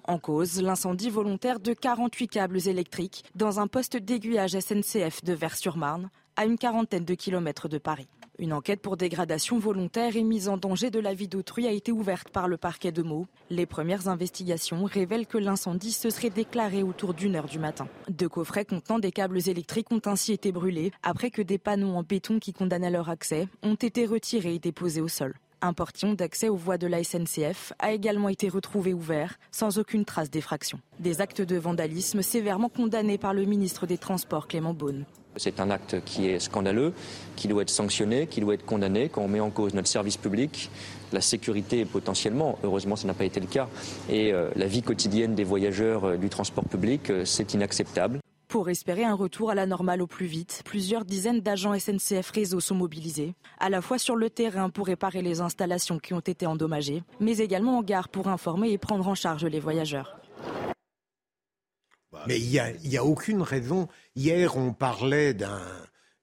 En cause, l'incendie volontaire de 48 câbles électriques dans un poste d'aiguillage SNCF de Vers-sur-Marne, à une quarantaine de kilomètres de Paris. Une enquête pour dégradation volontaire et mise en danger de la vie d'autrui a été ouverte par le parquet de Meaux. Les premières investigations révèlent que l'incendie se serait déclaré autour d'une heure du matin. Deux coffrets contenant des câbles électriques ont ainsi été brûlés après que des panneaux en béton qui condamnaient leur accès ont été retirés et déposés au sol. Un portillon d'accès aux voies de la SNCF a également été retrouvé ouvert, sans aucune trace d'effraction. Des actes de vandalisme sévèrement condamnés par le ministre des Transports Clément Beaune. C'est un acte qui est scandaleux, qui doit être sanctionné, qui doit être condamné quand on met en cause notre service public, la sécurité potentiellement, heureusement ça n'a pas été le cas, et euh, la vie quotidienne des voyageurs euh, du transport public, euh, c'est inacceptable. Pour espérer un retour à la normale au plus vite, plusieurs dizaines d'agents SNCF Réseau sont mobilisés, à la fois sur le terrain pour réparer les installations qui ont été endommagées, mais également en gare pour informer et prendre en charge les voyageurs. Mais il n'y a, y a aucune raison. Hier, on parlait d'un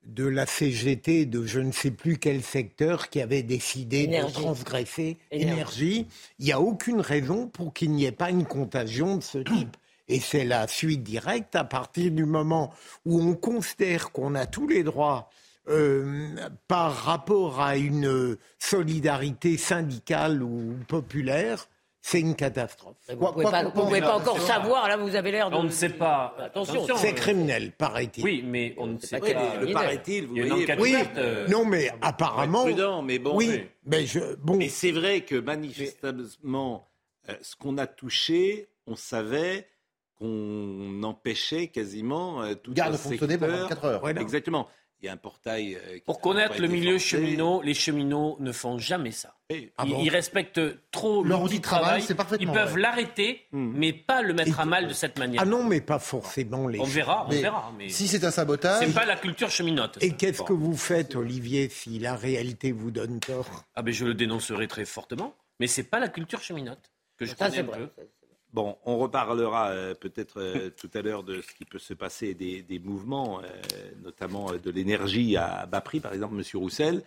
de la CGT de je ne sais plus quel secteur qui avait décidé Énergie. de transgresser Énergie. énergie. Il n'y a aucune raison pour qu'il n'y ait pas une contagion de ce type. Et c'est la suite directe à partir du moment où on considère qu'on a tous les droits euh, par rapport à une solidarité syndicale ou populaire, c'est une catastrophe. Vous ne pouvez, pas, vous pouvez pas encore savoir, là, vous avez l'air de... On ne sait pas. Attention. C'est criminel, paraît-il. Oui, mais on ne sait Ouais, pas. le paraît-il, vous Il y a une voyez. enquête Oui, euh, non, mais apparemment. prudent, mais bon. oui, oui. mais je, bon, Mais c'est vrai que manifestement, euh, ce qu'on a touché, on savait qu'on empêchait quasiment euh, tout Gare un de fonctionner pendant secteur. 24 heures. Exactement. Il y a un portail. euh, qui Pour n'a connaître le milieu cheminot, les cheminots ne font jamais ça. Ah ils, bon ils respectent trop Leur outil de travail, travail. c'est parfaitement Ils peuvent l'arrêter, Hmm. mais pas le mettre Et- à mal de cette manière. ah non, mais pas forcément les. on verra, on Mais verra. Mais Si c'est un sabotage, c'est pas la culture cheminote. Et qu'est-ce Bon. que vous faites, Olivier, si la réalité vous donne tort Ah ben je le dénoncerai très fortement, mais c'est pas la culture cheminote que je Ça, connais c'est un vrai. peu. Bon, on reparlera euh, peut-être euh, tout à l'heure de ce qui peut se passer, des, des mouvements, euh, notamment de l'énergie à bas prix, par exemple, Monsieur Roussel.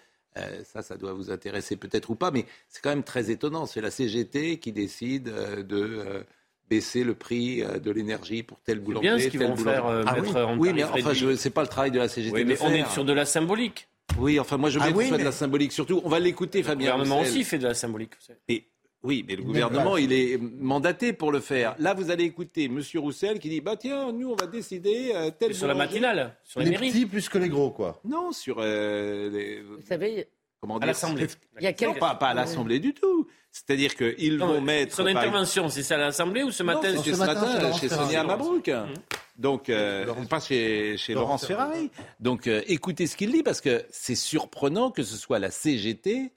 Ça, ça doit vous intéresser peut-être ou pas, mais c'est quand même très étonnant. C'est la CGT qui décide de baisser le prix de l'énergie pour tel boulanger. bien ce qu'ils vont boulanger. faire, Ah mettre oui, en oui mais enfin, je- c'est pas le travail de la CGT. Oui, mais le on est sur de la symbolique. Oui, enfin, moi, je veux Ah bien que oui, ce soit de la symbolique surtout. On va l'écouter, Le Fabien gouvernement Roussel. aussi fait de la symbolique. vous savez. Et oui, mais le gouvernement, il est mandaté pour le faire. Là, vous allez écouter Monsieur Roussel qui dit bah tiens, nous on va décider euh, tel Sur la matinale, sur les les mairies. petits plus que les gros, quoi. Non, sur euh, les- Vous savez, comment À dire l'Assemblée. il y a Non, quelques... pas, pas à l'Assemblée du tout. C'est-à-dire qu'ils Non, vont mettre Son par intervention, c'est ça à l'Assemblée ou ce matin Non, c'est c'est ce ce matin, matin, chez. Sonia Mabrouk. Mmh. Donc, euh, Laurence- pas chez, chez Laurence Laurence Ferrari. Donc, euh, écoutez ce qu'il dit parce que c'est surprenant que ce soit la CGT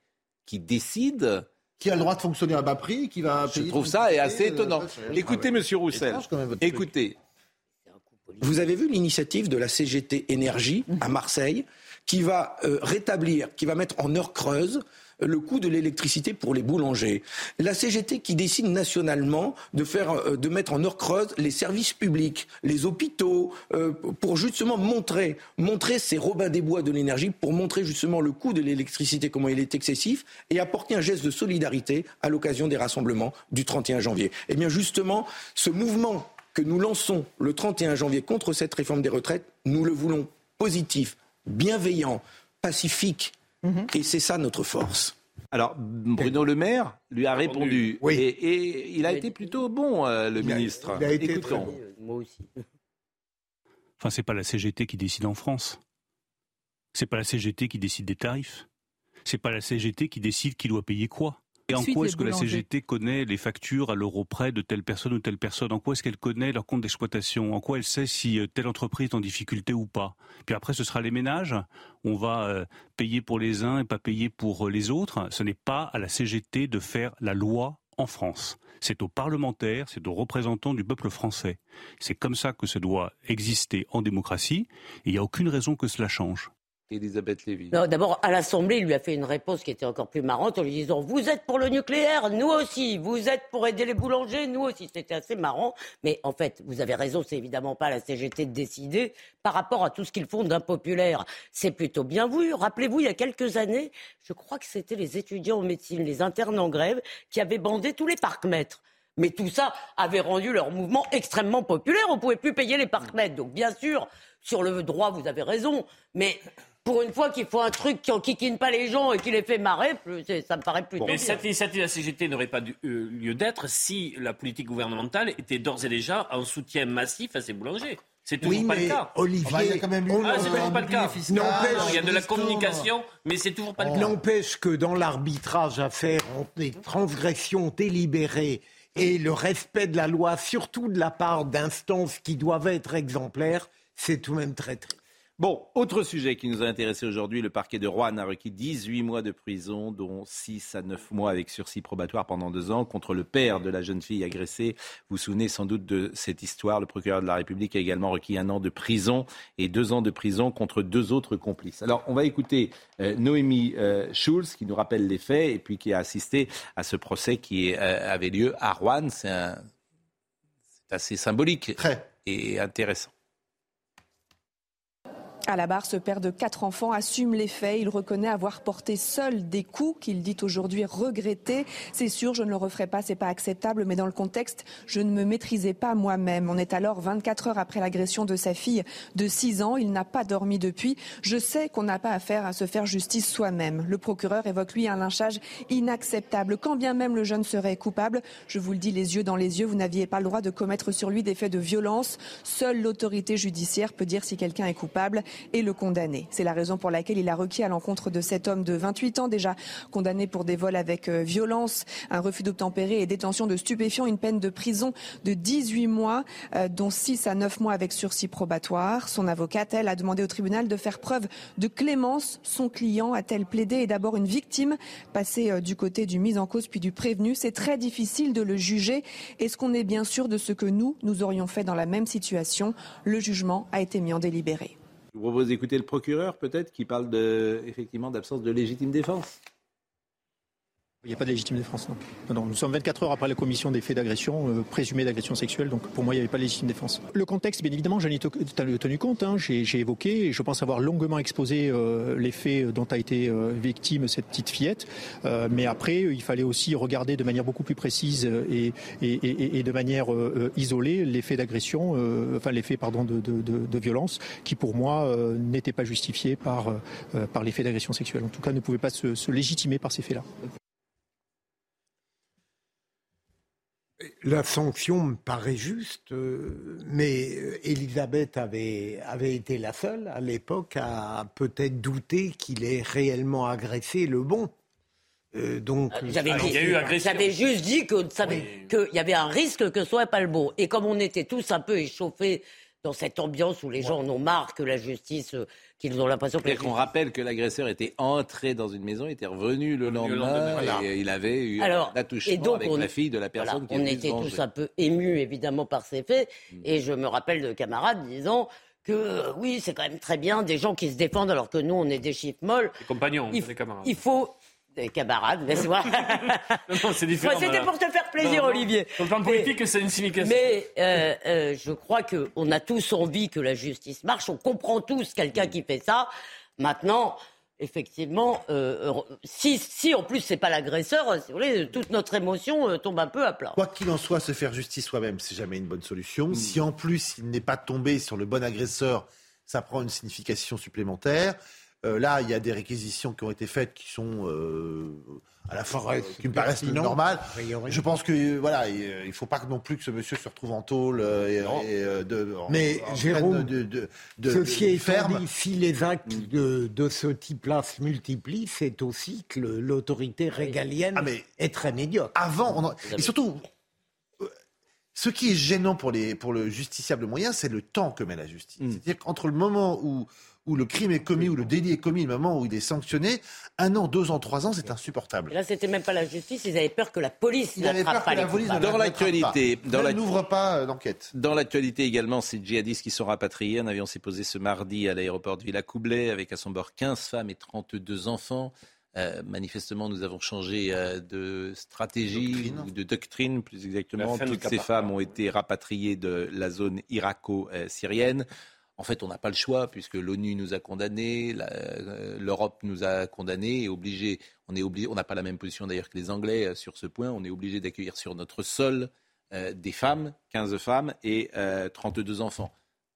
qui décide. Qui a le droit de fonctionner à bas prix, qui va Je payer trouve ça est assez euh, étonnant. Écoutez, Monsieur Roussel. Écoutez. Vous avez vu l'initiative de la CGT Énergie à Marseille qui va euh, rétablir, qui va mettre en heure creuse euh, le coût de l'électricité pour les boulangers. La CGT qui décide nationalement de faire, euh, de mettre en heure creuse les services publics, les hôpitaux, euh, pour justement montrer, montrer ces Robins des Bois de l'énergie, pour montrer justement le coût de l'électricité, comment il est excessif, et apporter un geste de solidarité à l'occasion des rassemblements du 31 janvier. Eh bien justement, ce mouvement que nous lançons le 31 janvier contre cette réforme des retraites, nous le voulons positif, bienveillant, pacifique. Et c'est ça notre force. Alors, Bruno Le Maire lui a répondu. Et, et il a été plutôt bon, euh, le Il a- ministre. il a été Écoutons. très bon. Moi aussi. Enfin, c'est pas la CGT qui décide en France. C'est pas la CGT qui décide des tarifs. C'est pas la CGT qui décide qui doit payer quoi. Et en quoi est-ce que la CGT connaît les factures à l'euro près de telle personne ou telle personne? En quoi est-ce qu'elle connaît leur compte d'exploitation? En quoi elle sait si euh, telle entreprise est en difficulté ou pas? Puis après, ce sera les ménages. On va euh, payer pour les uns et pas payer pour euh, les autres. Ce n'est pas à la CGT de faire la loi en France. C'est aux parlementaires, c'est aux représentants du peuple français. C'est comme ça que ça doit exister en démocratie. Et il n'y a aucune raison que cela change. Elisabeth Lévy. D'abord, à l'Assemblée, il lui a fait une réponse qui était encore plus marrante en lui disant Vous êtes pour le nucléaire, nous aussi. Vous êtes pour aider les boulangers, nous aussi. C'était assez marrant. Mais en fait, vous avez raison, c'est évidemment pas la CGT de décider par rapport à tout ce qu'ils font d'impopulaire. C'est plutôt bien vu. Rappelez-vous, il y a quelques années, je crois que c'était les étudiants en médecine, les internes en grève, qui avaient bandé tous les parcs-mètres. Mais tout ça avait rendu leur mouvement extrêmement populaire. On ne pouvait plus payer les parcs-mètres. Donc, bien sûr, sur le droit, vous avez raison. Mais pour une fois qu'il faut un truc qui enquiquine pas les gens et qui les fait marrer, ça me paraît plus. mais cette initiative de la CGT n'aurait pas euh, lieu d'être si la politique gouvernementale était d'ores et déjà en soutien massif à ces boulangers. C'est toujours pas le cas. Olivier, il y a quand même ah, c'est toujours pas le cas. Il y a de la communication, mais c'est toujours pas le cas. N'empêche que dans l'arbitrage à faire entre les transgressions délibérées et le respect de la loi, surtout de la part d'instances qui doivent être exemplaires, c'est tout de même très triste. Bon, autre sujet qui nous a intéressé aujourd'hui, le parquet de Rouen a requis 18 mois de prison, dont 6 à 9 mois avec sursis probatoire pendant deux ans, contre le père de la jeune fille agressée. Vous vous souvenez sans doute de cette histoire. Le procureur de la République a également requis un an de prison et deux ans de prison contre deux autres complices. Alors, on va écouter euh, Noémie euh, Schulz qui nous rappelle les faits et puis qui a assisté à ce procès qui euh, avait lieu à Rouen. C'est assez symbolique et intéressant. À la barre, ce père de quatre enfants assume les faits. Il reconnaît avoir porté seul des coups qu'il dit aujourd'hui regretter. C'est sûr, je ne le referai pas, c'est pas acceptable, mais dans le contexte, je ne me maîtrisais pas moi-même. On est alors 24 heures après l'agression de sa fille de 6 ans. Il n'a pas dormi depuis. Je sais qu'on n'a pas affaire à se faire justice soi-même. Le procureur évoque lui un lynchage inacceptable. Quand bien même le jeune serait coupable, je vous le dis les yeux dans les yeux, vous n'aviez pas le droit de commettre sur lui des faits de violence. Seule l'autorité judiciaire peut dire si quelqu'un est coupable et le condamner. C'est la raison pour laquelle il a requis à l'encontre de cet homme de 28 ans déjà condamné pour des vols avec euh, violence, un refus d'obtempérer et détention de stupéfiants, une peine de prison de 18 mois, euh, dont 6 à 9 mois avec sursis probatoire. Son avocate, elle, a demandé au tribunal de faire preuve de clémence. Son client a-t-elle plaidé est d'abord une victime, passée euh, du côté du mis en cause puis du prévenu? C'est très difficile de le juger. Est-ce qu'on est bien sûr de ce que nous, nous aurions fait dans la même situation? Le jugement a été mis en délibéré. Je vous propose d'écouter le procureur, peut-être, qui parle effectivement d'absence de légitime défense? Il n'y a pas de légitime défense, non. non. Nous sommes 24 heures après la commission des faits d'agression, euh, présumés d'agression sexuelle, donc pour moi, il n'y avait pas de légitime défense. Le contexte, bien évidemment, j'en ai tenu compte, hein. j'ai évoqué, et je pense avoir longuement exposé euh, les faits dont a été euh, victime cette petite fillette, euh, mais après, il fallait aussi regarder de manière beaucoup plus précise et, et, et, de manière isolée les faits d'agression, enfin les faits, pardon, de, de, de, de, violence, qui pour moi n'étaient pas justifiés par, par les faits d'agression sexuelle. En tout cas, ne pouvaient pas se, se légitimer par ces faits-là. La sanction me paraît juste, euh, mais euh, Elisabeth avait, avait été la seule à l'époque à peut-être douter qu'il ait réellement agressé le bon. Euh, donc, ah, j'avais juste dit qu'il y avait un risque que ce soit pas le bon. Et comme on était tous un peu échauffés dans cette ambiance où les gens en ont marre que la justice qu'ils ont l'impression que. qu'on rappelle que l'agresseur était entré dans une maison, était revenu le lendemain, et il avait eu un attouchement avec la fille de la personne qui On était tous un peu émus, évidemment, par ces faits. Mm. Et je me rappelle de camarades disant que oui, c'est quand même très bien des gens qui se défendent alors que nous, on est des chiffres molles. Des compagnons, des camarades. Il faut des camarades, c'est moi. c'est différent. C'était pour te faire plaisir, Olivier. Sur le plan politique, c'est une signification. Mais euh, euh, je crois qu'on a tous envie que la justice marche. On comprend tous quelqu'un qui fait ça. Maintenant, effectivement, euh, si, si en plus c'est pas l'agresseur, si vous voulez, toute notre émotion tombe un peu à plat. Quoi qu'il en soit, se faire justice soi-même, c'est jamais une bonne solution. Mm. Si en plus il n'est pas tombé sur le bon agresseur, ça prend une signification supplémentaire. Là, il y a des réquisitions qui ont été faites qui sont à la fois qui me paraissent normales. Je pense que voilà, il faut pas non plus que ce monsieur se retrouve en tôle et, de, Mais Jérôme, de, de, de, ceci est ferme. si les actes de, de ce type-là se multiplient, c'est aussi que l'autorité régalienne ah, est très médiocre. Avant, et surtout, ce qui est gênant pour, les, pour le justiciable moyen, c'est le temps que met la justice. Mm. C'est-à-dire qu'entre le moment où, où le crime est commis, où le délit est commis, le moment où il est sanctionné, un an, deux ans, trois ans, c'est insupportable. Et là, c'était même pas la justice, ils avaient peur que la police n'attrape pas, les police Dans l'actualité, dans la... n'ouvre pas euh, d'enquête. Dans l'actualité également, ces djihadistes qui sont rapatriés. Un avion s'est posé ce mardi à l'aéroport de Villacoublay avec à son bord 15 femmes et 32 enfants. Euh, manifestement, nous avons changé euh, de stratégie ou de doctrine, plus exactement. Toutes ces femmes ont été rapatriées de la zone irako-syrienne. En fait, on n'a pas le choix puisque l'ONU nous a condamnés, euh, l'Europe nous a condamnés et obligé. On est obligé. On n'a pas la même position d'ailleurs que les Anglais sur ce point. On est obligé d'accueillir sur notre sol des femmes, 15 femmes et 32 enfants.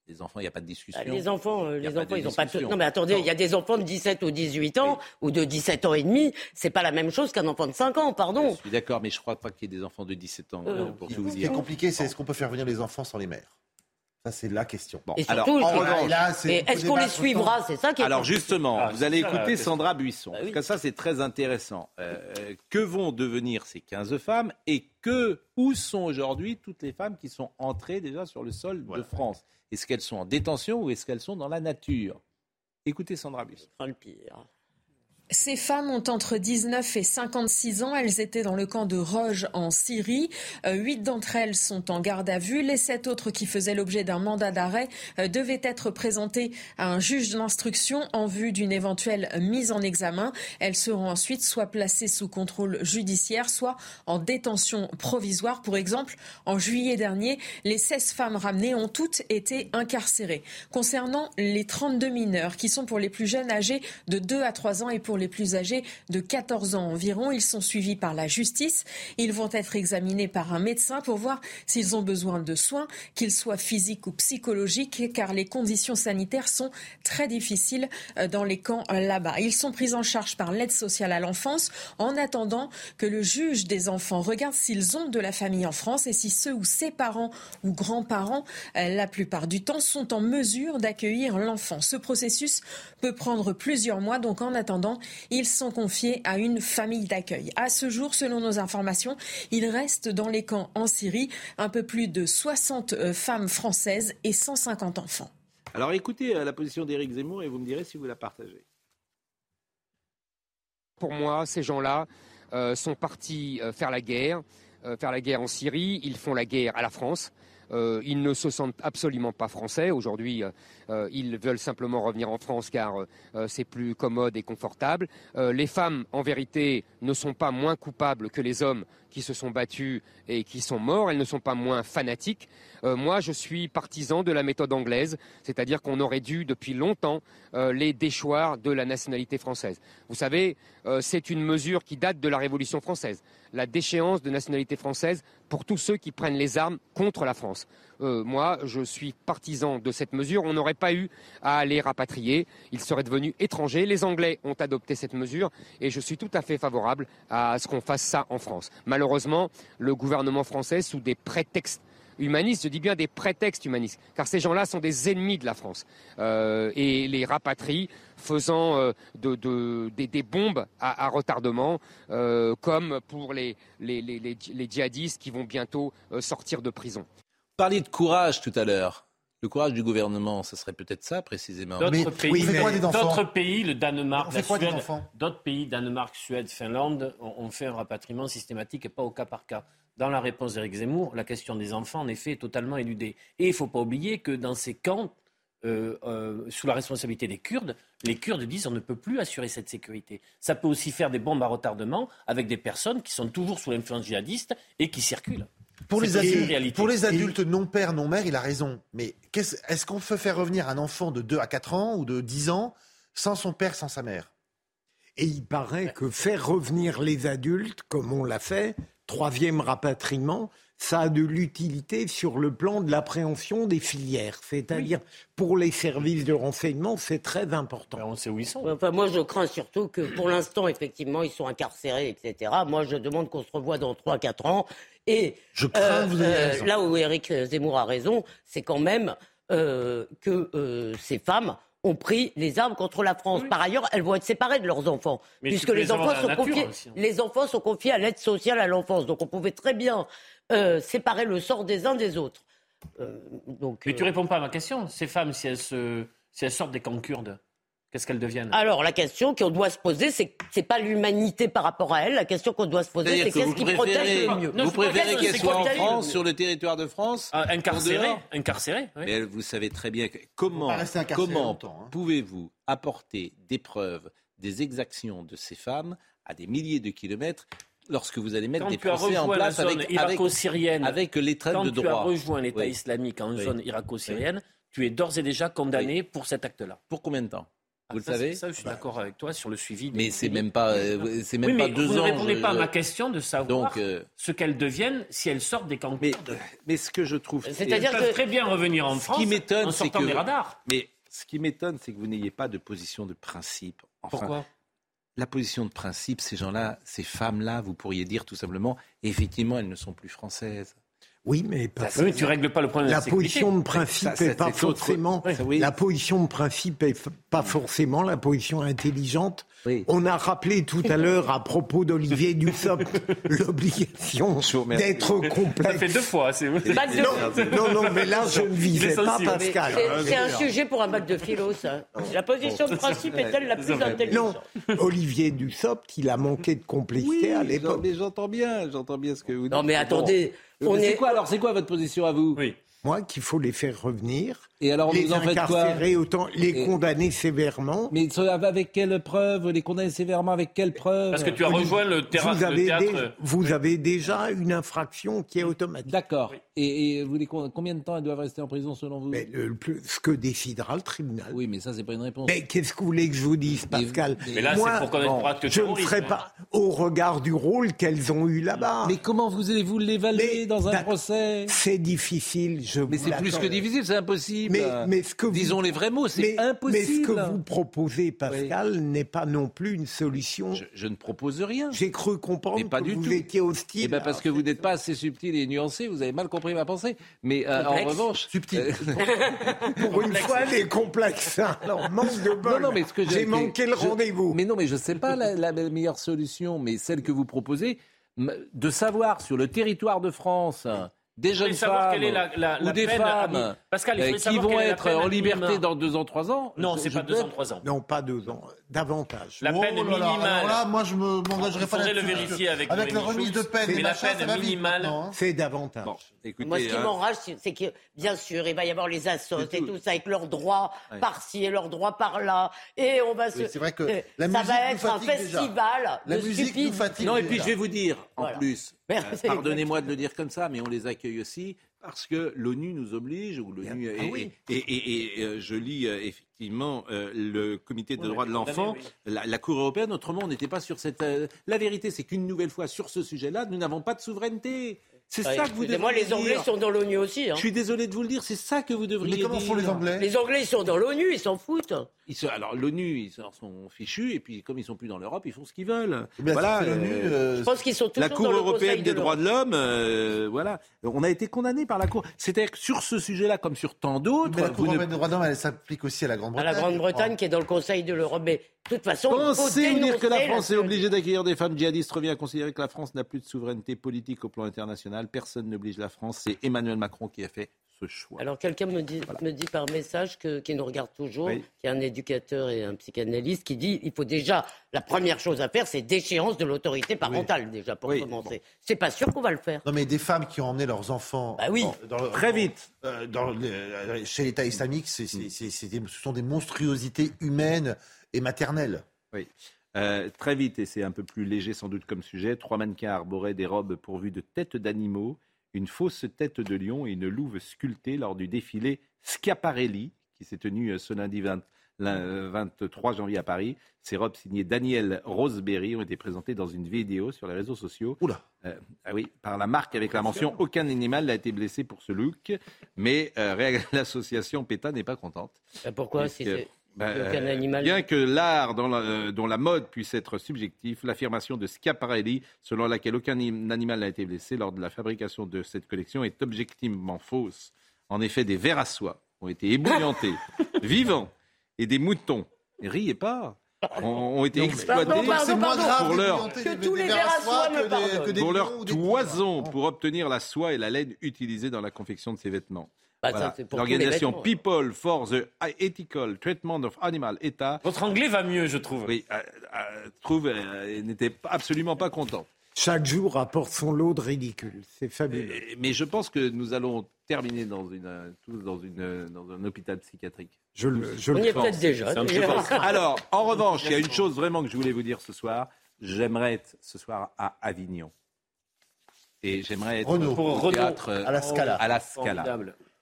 Les enfants, il n'y a pas de discussion. Bah, les enfants, euh, les enfants, ils n'ont pas. Non, mais attendez, il y a des enfants de 17 ou 18 ans ou de 17 ans et demi. C'est pas la même chose qu'un enfant de 5 ans, pardon. Je suis d'accord, mais je ne crois pas qu'il y ait des enfants de 17 ans. Euh, pour Ce qui est compliqué, c'est est-ce qu'on peut faire venir les enfants sans les mères ça, c'est la question. Bon. Et surtout, alors, est-ce qu'on les suivra C'est ça qui est Alors, justement, ah, vous allez écouter Sandra Buisson. Bah parce que ça, c'est très intéressant. Euh, que vont devenir ces 15 femmes et que, où sont aujourd'hui toutes les femmes qui sont entrées déjà sur le sol de France? Est-ce qu'elles sont en détention ou est-ce qu'elles sont dans la nature? Écoutez Sandra Bus. le pire. Ces femmes ont entre 19 et 56 ans. Elles étaient dans le camp de Roge en Syrie. Euh, huit d'entre elles sont en garde à vue. Les sept autres qui faisaient l'objet d'un mandat d'arrêt euh, devaient être présentées à un juge d'instruction en vue d'une éventuelle mise en examen. Elles seront ensuite soit placées sous contrôle judiciaire, soit en détention provisoire. Pour exemple, en juillet dernier, les 16 femmes ramenées ont toutes été incarcérées. Concernant les 32 mineurs qui sont pour les plus jeunes âgés de 2 à 3 ans et pour les plus âgés de 14 ans environ. Ils sont suivis par la justice. Ils vont être examinés par un médecin pour voir s'ils ont besoin de soins, qu'ils soient physiques ou psychologiques, car les conditions sanitaires sont très difficiles euh, dans les camps euh, là-bas. Ils sont pris en charge par l'aide sociale à l'enfance en attendant que le juge des enfants regarde s'ils ont de la famille en France et si ceux ou ses parents ou grands-parents, euh, la plupart du temps, sont en mesure d'accueillir l'enfant. Ce processus peut prendre plusieurs mois, donc en attendant, ils sont confiés à une famille d'accueil. À ce jour, selon nos informations, il reste dans les camps en Syrie un peu plus de 60 euh, femmes françaises et 150 enfants. Alors écoutez euh, la position d'Éric Zemmour et vous me direz si vous la partagez. Pour moi, ces gens-là euh, sont partis faire la guerre, faire la guerre en Syrie. Ils font la guerre à la France. Ils ne se sentent absolument pas français. Aujourd'hui, euh, ils veulent simplement revenir en France car euh, c'est plus commode et confortable. Euh, les femmes, en vérité, ne sont pas moins coupables que les hommes qui se sont battus et qui sont morts. Elles ne sont pas moins fanatiques. moi, je suis partisan de la méthode anglaise, c'est-à-dire qu'on aurait dû depuis longtemps les déchoir de la nationalité française. Vous savez, c'est une mesure qui date de la Révolution française, la déchéance de nationalité française pour tous ceux qui prennent les armes contre la France. moi, je suis partisan de cette mesure. On aurait pas eu à les rapatrier. Ils seraient devenus étrangers. Les Anglais ont adopté cette mesure et je suis tout à fait favorable à ce qu'on fasse ça en France. Malheureusement, le gouvernement français, sous des prétextes humanistes, je dis bien des prétextes humanistes, car ces gens-là sont des ennemis de la France. Euh, et les rapatrie faisant euh, des, bombes à, retardement, euh, comme pour les, djihadistes qui vont bientôt sortir de prison. Parliez de courage tout à l'heure. Le courage du gouvernement, ce serait peut-être ça précisément. D'autres pays, le Danemark, la Suède, d'autres pays, Danemark, Suède, Finlande, ont fait un rapatriement systématique et pas au cas par cas. Dans la réponse d'Éric Zemmour, la question des enfants, en effet, est totalement éludée. Et il ne faut pas oublier que dans ces camps, euh, euh, sous la responsabilité des Kurdes, les Kurdes disent on ne peut plus assurer cette sécurité. Ça peut aussi faire des bombes à retardement avec des personnes qui sont toujours sous l'influence djihadiste et qui circulent. Pour les, adultes, pour les adultes non père, non mère, il a raison. Mais est-ce qu'on peut faire revenir un enfant de 2 à 4 ans ou de 10 ans sans son père, sans sa mère? Et il paraît que faire revenir les adultes, comme on l'a fait, troisième rapatriement, ça a de l'utilité sur le plan de l'appréhension des filières. C'est-à-dire, pour les services de renseignement, c'est très important. on sait où ils sont. Enfin, moi, je crains surtout que pour l'instant, effectivement, ils sont incarcérés, etc. Moi, je demande qu'on se revoie dans 3-4 ans. Et je crains, vous avez raison. là où Eric Zemmour a raison, c'est quand même euh, que euh, ces femmes ont pris les armes contre la France. Par ailleurs, elles vont être séparées de leurs enfants, Mais puisque les enfants, sont confiés, aussi, hein. les enfants sont confiés à l'aide sociale à l'enfance. Donc on pouvait très bien euh, séparer le sort des uns des autres. Euh, donc, Mais tu euh, réponds pas à ma question. Ces femmes, si elles, se... si elles sortent des camps kurdes, qu'est-ce qu'elles deviennent? Alors la question qu'on doit se poser, c'est c'est pas l'humanité par rapport à elle. La question qu'on doit se poser, c'est que qu'est-ce qui préférez, protège le mieux? vous préférez Qu'est-ce qu'elle qui soit en France, mieux sur le territoire de France Ah, Incarcérées, incarcérées. Mais vous savez très bien que comment, comment hein. pouvez-vous apporter des preuves des exactions de ces femmes à des milliers de kilomètres lorsque vous allez mettre Quand des procès en place zone avec, avec, irako-syrienne, avec l'étreinte quand de tu as droit rejoint l'État Oui. islamique en Oui. zone irako-syrienne, tu es d'ores et déjà condamné pour cet acte-là. Pour combien de temps Ah, Vous le ça, savez c'est- Ça, je suis d'accord avec toi sur le suivi. des Mais c'est délits. même pas, euh, c'est même Oui, pas deux vous ne ans. répondez je- pas à ma question de savoir Donc, euh, ce qu'elles deviennent si elles sortent des camps mais, mais ce que je trouve, Elles peuvent très bien revenir en ce France qui en m'étonne, c'est sortant que des radars. Mais ce qui m'étonne, c'est que vous n'ayez pas de position de principe. Enfin, Pourquoi? La position de principe, ces gens-là, ces femmes-là, vous pourriez dire tout simplement, effectivement, elles ne sont plus françaises. Oui, mais pas Oui, tu règles pas le problème de la position de principe Ça, ça, n'est pas forcément Oui. la position de principe est pas forcément la position intelligente. Oui. On a rappelé tout à l'heure à propos d'Olivier Dussopt l'obligation d'être complexe. Ça fait deux fois. C'est Bac de- Non, non, non, mais là je ne visais pas Pascal. c'est- C'est un sujet pour un bac de philo, ça. La position de principe est-elle la plus Non, intelligente Olivier Dussopt, il a manqué de complexité à l'époque. mais j'entends bien, j'entends bien ce que vous dites. Non, mais attendez, Bon. on Mais c'est est- quoi alors C'est quoi votre position à vous? Oui. Moi, qu'il faut les faire revenir, Et alors les vous en faites quoi incarcérer autant, les Et- condamner sévèrement. Mais avec quelle preuve Les condamner sévèrement avec quelle preuve Parce que tu as rejoint le, terrain, vous, le avez théâtre. dé- vous avez déjà une infraction qui est automatique. D'accord. Et, et vous combien de temps elles doivent rester en prison selon vous? Mais le- le plus- ce que décidera le tribunal. Oui, mais ça c'est pas une réponse. Mais qu'est-ce que vous voulez que je vous dise, Pascal? Mais là, Moi, c'est pour connaître acte je ne hein. pas au regard du rôle qu'elles ont eu là-bas. Mais comment vous allez-vous l'évaluer dans un procès? C'est difficile, je Mais c'est plus que difficile, c'est impossible. Mais, mais ce que vous- Disons les vrais mots, c'est impossible. Mais ce que vous proposez, Pascal, n'est pas non plus une solution. Je, je ne propose rien. J'ai cru comprendre pas que du vous tout. étiez hostile. Eh ben parce que vous n'êtes pas assez subtil et nuancé, vous avez mal compris ma pensée. Mais euh, en revanche, Subtil. Pour une fois, les complexes. Alors, manque de bol. Non, non, mais ce que J'ai manqué le je- rendez-vous. Mais non, mais je ne sais pas la, la meilleure solution, mais celle que vous proposez, de savoir sur le territoire de France des jeunes femmes quelle est la- la- ou la des peine femmes Pascal, euh, qui vont être en liberté dans deux ans, trois ans? Non, c'est pas deux ans, trois ans. Non, pas deux ans, davantage. La Oh peine là là, minimale. Alors là, moi, je me m'engagerai pas là-dessus. le vérifier avec Avec la remise de peine, Mais la machin, peine minimale- hein. C'est davantage. Bon, écoutez, Moi, ce qui hein, m'enrage, c'est que, bien sûr, il va y avoir les assos et tout ça, avec leurs droits Ouais. par-ci et leurs droits par-là. Et on va se. C'est vrai que euh, ça va être un festival La de musique nous fatigue. Non, et puis je vais vous dire, en plus, pardonnez-moi de le dire comme ça, mais on les accueille aussi parce que l'ONU nous oblige, ou l'ONU, Ah et, oui. et, et- et, euh, je lis euh, effectivement euh, le comité des Oui, droits de l'enfant, la, la Cour européenne, autrement on n'était pas sur cette... euh, la vérité, c'est qu'une nouvelle fois, sur ce sujet-là, nous n'avons pas de souveraineté. C'est Ouais, ça que vous devriez Excusez-moi, les Anglais dire. sont dans l'ONU aussi. hein. Je suis désolé de vous le dire, c'est ça que vous devriez Mais comment dire. font les Anglais? Les Anglais, ils sont dans l'ONU, ils s'en foutent. Ils se- alors l'ONU, ils sont fichus, et puis comme ils sont plus dans l'Europe, ils font ce qu'ils veulent. Mais voilà. c'est l'ONU, euh, euh, Je pense qu'ils sont toujours la Cour dans le européenne des de droits de l'homme, euh, voilà. On a été condamné par la Cour. C'est-à-dire que sur ce sujet-là, comme sur tant d'autres, Mais la Cour ne- européenne des droits de l'homme, elle s'applique aussi à la À Grande-Bretagne. la Grande-Bretagne qui est dans le Conseil de l'Europe. Mais de toute façon, Pensez-vous dire que la France est obligée d'accueillir des femmes djihadistes revient à considérer que la France n'a plus de souveraineté politique au plan international. Personne n'oblige la France. C'est Emmanuel Macron qui a fait ce choix. Alors quelqu'un me dit, me dit par message que, qui nous regarde toujours, Oui. qui est un éducateur et un psychanalyste, qui dit il faut déjà, la première chose à faire, c'est déchéance de l'autorité parentale déjà pour Oui. commencer. C'est pas sûr qu'on va le faire. Non, mais des femmes qui ont emmené leurs enfants Bah oui. dans- dans- Très vite. euh, euh, chez l'État islamique, c'est- c'est- c'est- c'est des- ce sont des monstruosités humaines et maternelles. Oui. Euh, très vite, et c'est un peu plus léger sans doute comme sujet, trois mannequins arboraient des robes pourvues de têtes d'animaux, une fausse tête de lion et une louve sculptée lors du défilé Schiaparelli, qui s'est tenu euh, ce lundi 20 le 23 janvier à Paris. Ces robes signées Daniel Roseberry ont été présentées dans une vidéo sur les réseaux sociaux. Oula. Euh, ah oui, par la marque avec la mention aucun animal n'a été blessé pour ce look, mais euh, l'association PETA n'est pas contente. pourquoi ben, Bien que l'art euh, dont la mode puisse être subjectif, l'affirmation de Schiaparelli, selon laquelle aucun animal n'a été blessé lors de la fabrication de cette collection, est objectivement fausse. En effet, des vers à soie ont été ébouillantés, vivants, et des moutons, riez pas, ont, été exploités pour leur, pour leur toison, pour obtenir la soie et la laine utilisées dans la confection de ces vêtements. Bah, L'organisation People for the Ethical Treatment of Animal ETA. Votre anglais va mieux, je trouve. Oui, euh, euh, trouve, euh, n'était absolument pas content. Chaque jour apporte son lot de ridicule. C'est fabuleux. mais je pense que nous allons terminer dans, une, dans, une, dans un hôpital psychiatrique. Je le, je On y est peut-être déjà. Alors, en revanche, il y a une chose vraiment que je voulais vous dire ce soir. J'aimerais être ce soir à Avignon. Et j'aimerais être au théâtre à la Scala. À la Scala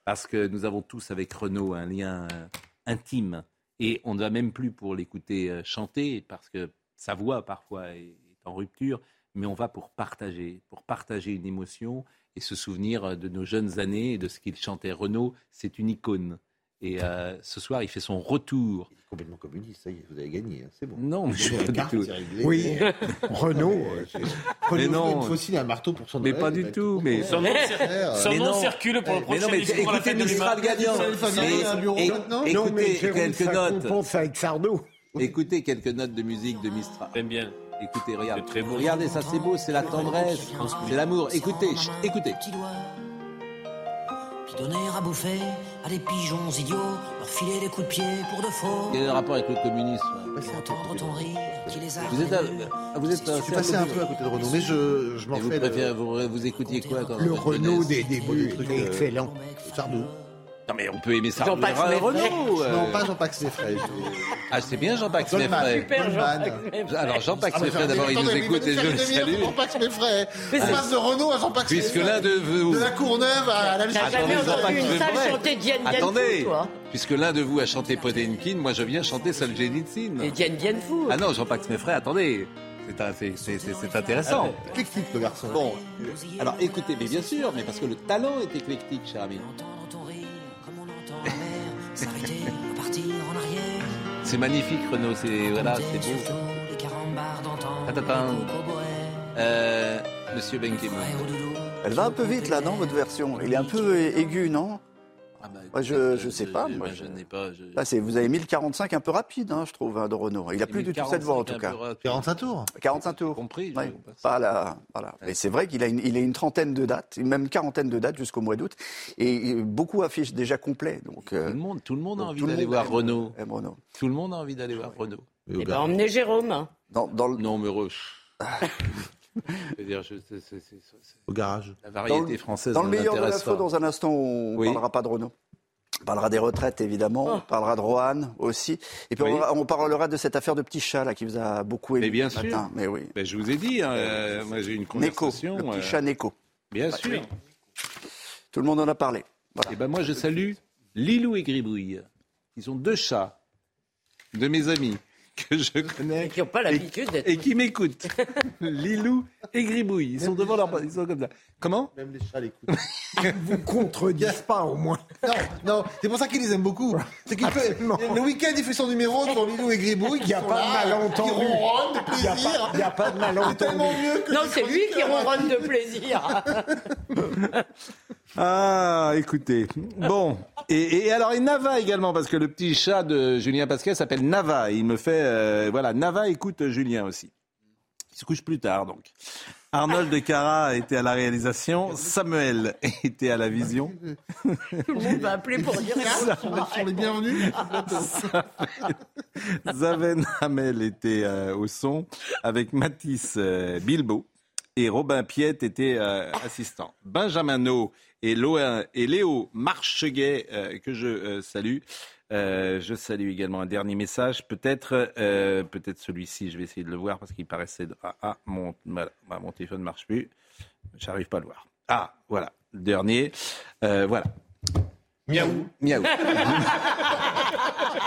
parce que nous avons tous avec Renaud un lien euh, intime. Et on ne va même plus pour l'écouter euh, chanter, parce que sa voix parfois est en rupture, mais on va pour partager, pour partager une émotion et se souvenir de nos jeunes années et de ce qu'il chantait. Renaud, c'est une icône. Et euh, ce soir, il fait son retour. Il est complètement communiste, ça y est, vous avez gagné, hein, c'est bon. Non, mais pas du tout. Oui, Renault. Mais non. Il faut signer un marteau pour son Mais pas du tout. Mais son nom, circule pour le prochain mais discours écoutez Mistral gagnant. Écoutez quelques notes. avec Sardou. Écoutez quelques notes de musique de Mistral. J'aime bien. Écoutez, regardez. Regardez, ça c'est beau, c'est la tendresse, c'est l'amour. Écoutez, écoutez donner à bouffer à des pigeons idiots, leur filer des coups de pied pour de faux. Quel est le rapport avec le communisme? Entendre ton rire qui les a Vous êtes, vous êtes je suis passé un peu à côté de Renault, mais je, je m'en fais. Vous, le... vous, vous écoutiez quoi quand Le Renault des débuts, excellent. Sardou. Non mais on peut aimer ça. Jean-Pax Renault. Euh... Non, pas Jean-Pax Meffray. Ah c'est bien Jean-Pax Meffray. Super Jean-Pax Alors Jean-Pax Meffray d'abord il nous écoute et je le salue. Jean-Pax Meffray. On passe de Renault à Jean-Pax Puisque l'un de vous... De la Courneuve à la jamais entendu une salle chanter Diane Diane Attendez. Puisque l'un de vous a chanté Potemkin, moi je viens chanter Solzhenitsyn. Et Diane Diane Fou. Ah non, Jean-Pax Meffray, attendez. C'est intéressant. Éclectique, le garçon. Bon, alors écoutez, mais bien sûr, mais parce que le talent est éclectique, cher ami. C'est magnifique, Renaud. C'est voilà, c'est beau. Euh, Monsieur Benkemoun. Elle va un peu vite là, non, votre version? Il est un peu aigu, non? Ah bah, je, je sais pas. Moi, je, n'ai pas. Je... Là, vous avez mis le 45 un peu rapide, hein, je trouve, hein, de Renault. Il a plus du tout cette voix en tout cas. 45 tours. 45 tours. Compris. Ouais. Pas la, voilà. Mais c'est vrai qu'il a une, il a une trentaine de dates, même une quarantaine de dates jusqu'au mois d'août, et beaucoup affichent déjà complet. Donc tout le monde, tout le monde a envie d'aller voir Renault. Tout le monde a envie d'aller voir Renault. Eh ben, emmenez Jérôme. Dans, dans le... Non, mais dire, Au garage. La variété française. Dans le meilleur de l'info, dans un instant, on ne parlera pas de Renault. On parlera des retraites, évidemment. Oh. On parlera de Rohan aussi. Et puis, on, parlera de cette affaire de petit chat, là, qui vous a beaucoup aimé. Mais bien sûr. Matin. Mais oui. Mais je vous ai dit, hein, euh, moi, j'ai une conversation. Neko, le petit chat Neko. Bien sûr. Tout le monde en a parlé. Et ben moi, je salue Lilou et Gribouille. Ils sont deux chats de mes amis que je connais. qui n'ont pas l'habitude d'être. Et qui m'écoutent. Lilou et Gribouille. Ils sont devant leur. Ils sont comme ça. Comment Même les chats l'écoutent. Vous contredisent pas, au moins. Non, non. C'est pour ça qu'ils les aiment beaucoup. C'est qu'il fait. Le week-end, il fait son numéro sur Lilou et Gribouille. Il n'y a pas de malentendu. Qui ronronnent de plaisir. Il n'y a, pas de malentendu. Non, c'est lui qui ronronne de plaisir. Ah, écoutez. Bon. Et, alors, et Nava également, parce que le petit chat de Julien Pascal s'appelle Nava. Il me fait. Euh, voilà, Nava écoute Julien aussi. Il se couche plus tard, donc. Arnold de Cara était à la réalisation. Samuel était à la vision. Tout le monde va appeler pour dire ça. sont les bienvenus. Zaven Hamel était euh, au son avec Mathis euh, Bilbo et Robin Piette était assistant. Benjamin No et, et Léo Marcheguet, euh, que je euh, salue. Euh, je salue également un dernier message, peut-être peut-être celui-ci, je vais essayer de le voir parce qu'il paraissait... Ah, ah mon, mon téléphone ne marche plus, j'arrive pas à le voir. Ah, voilà, le dernier. voilà. Miaou. Miaou.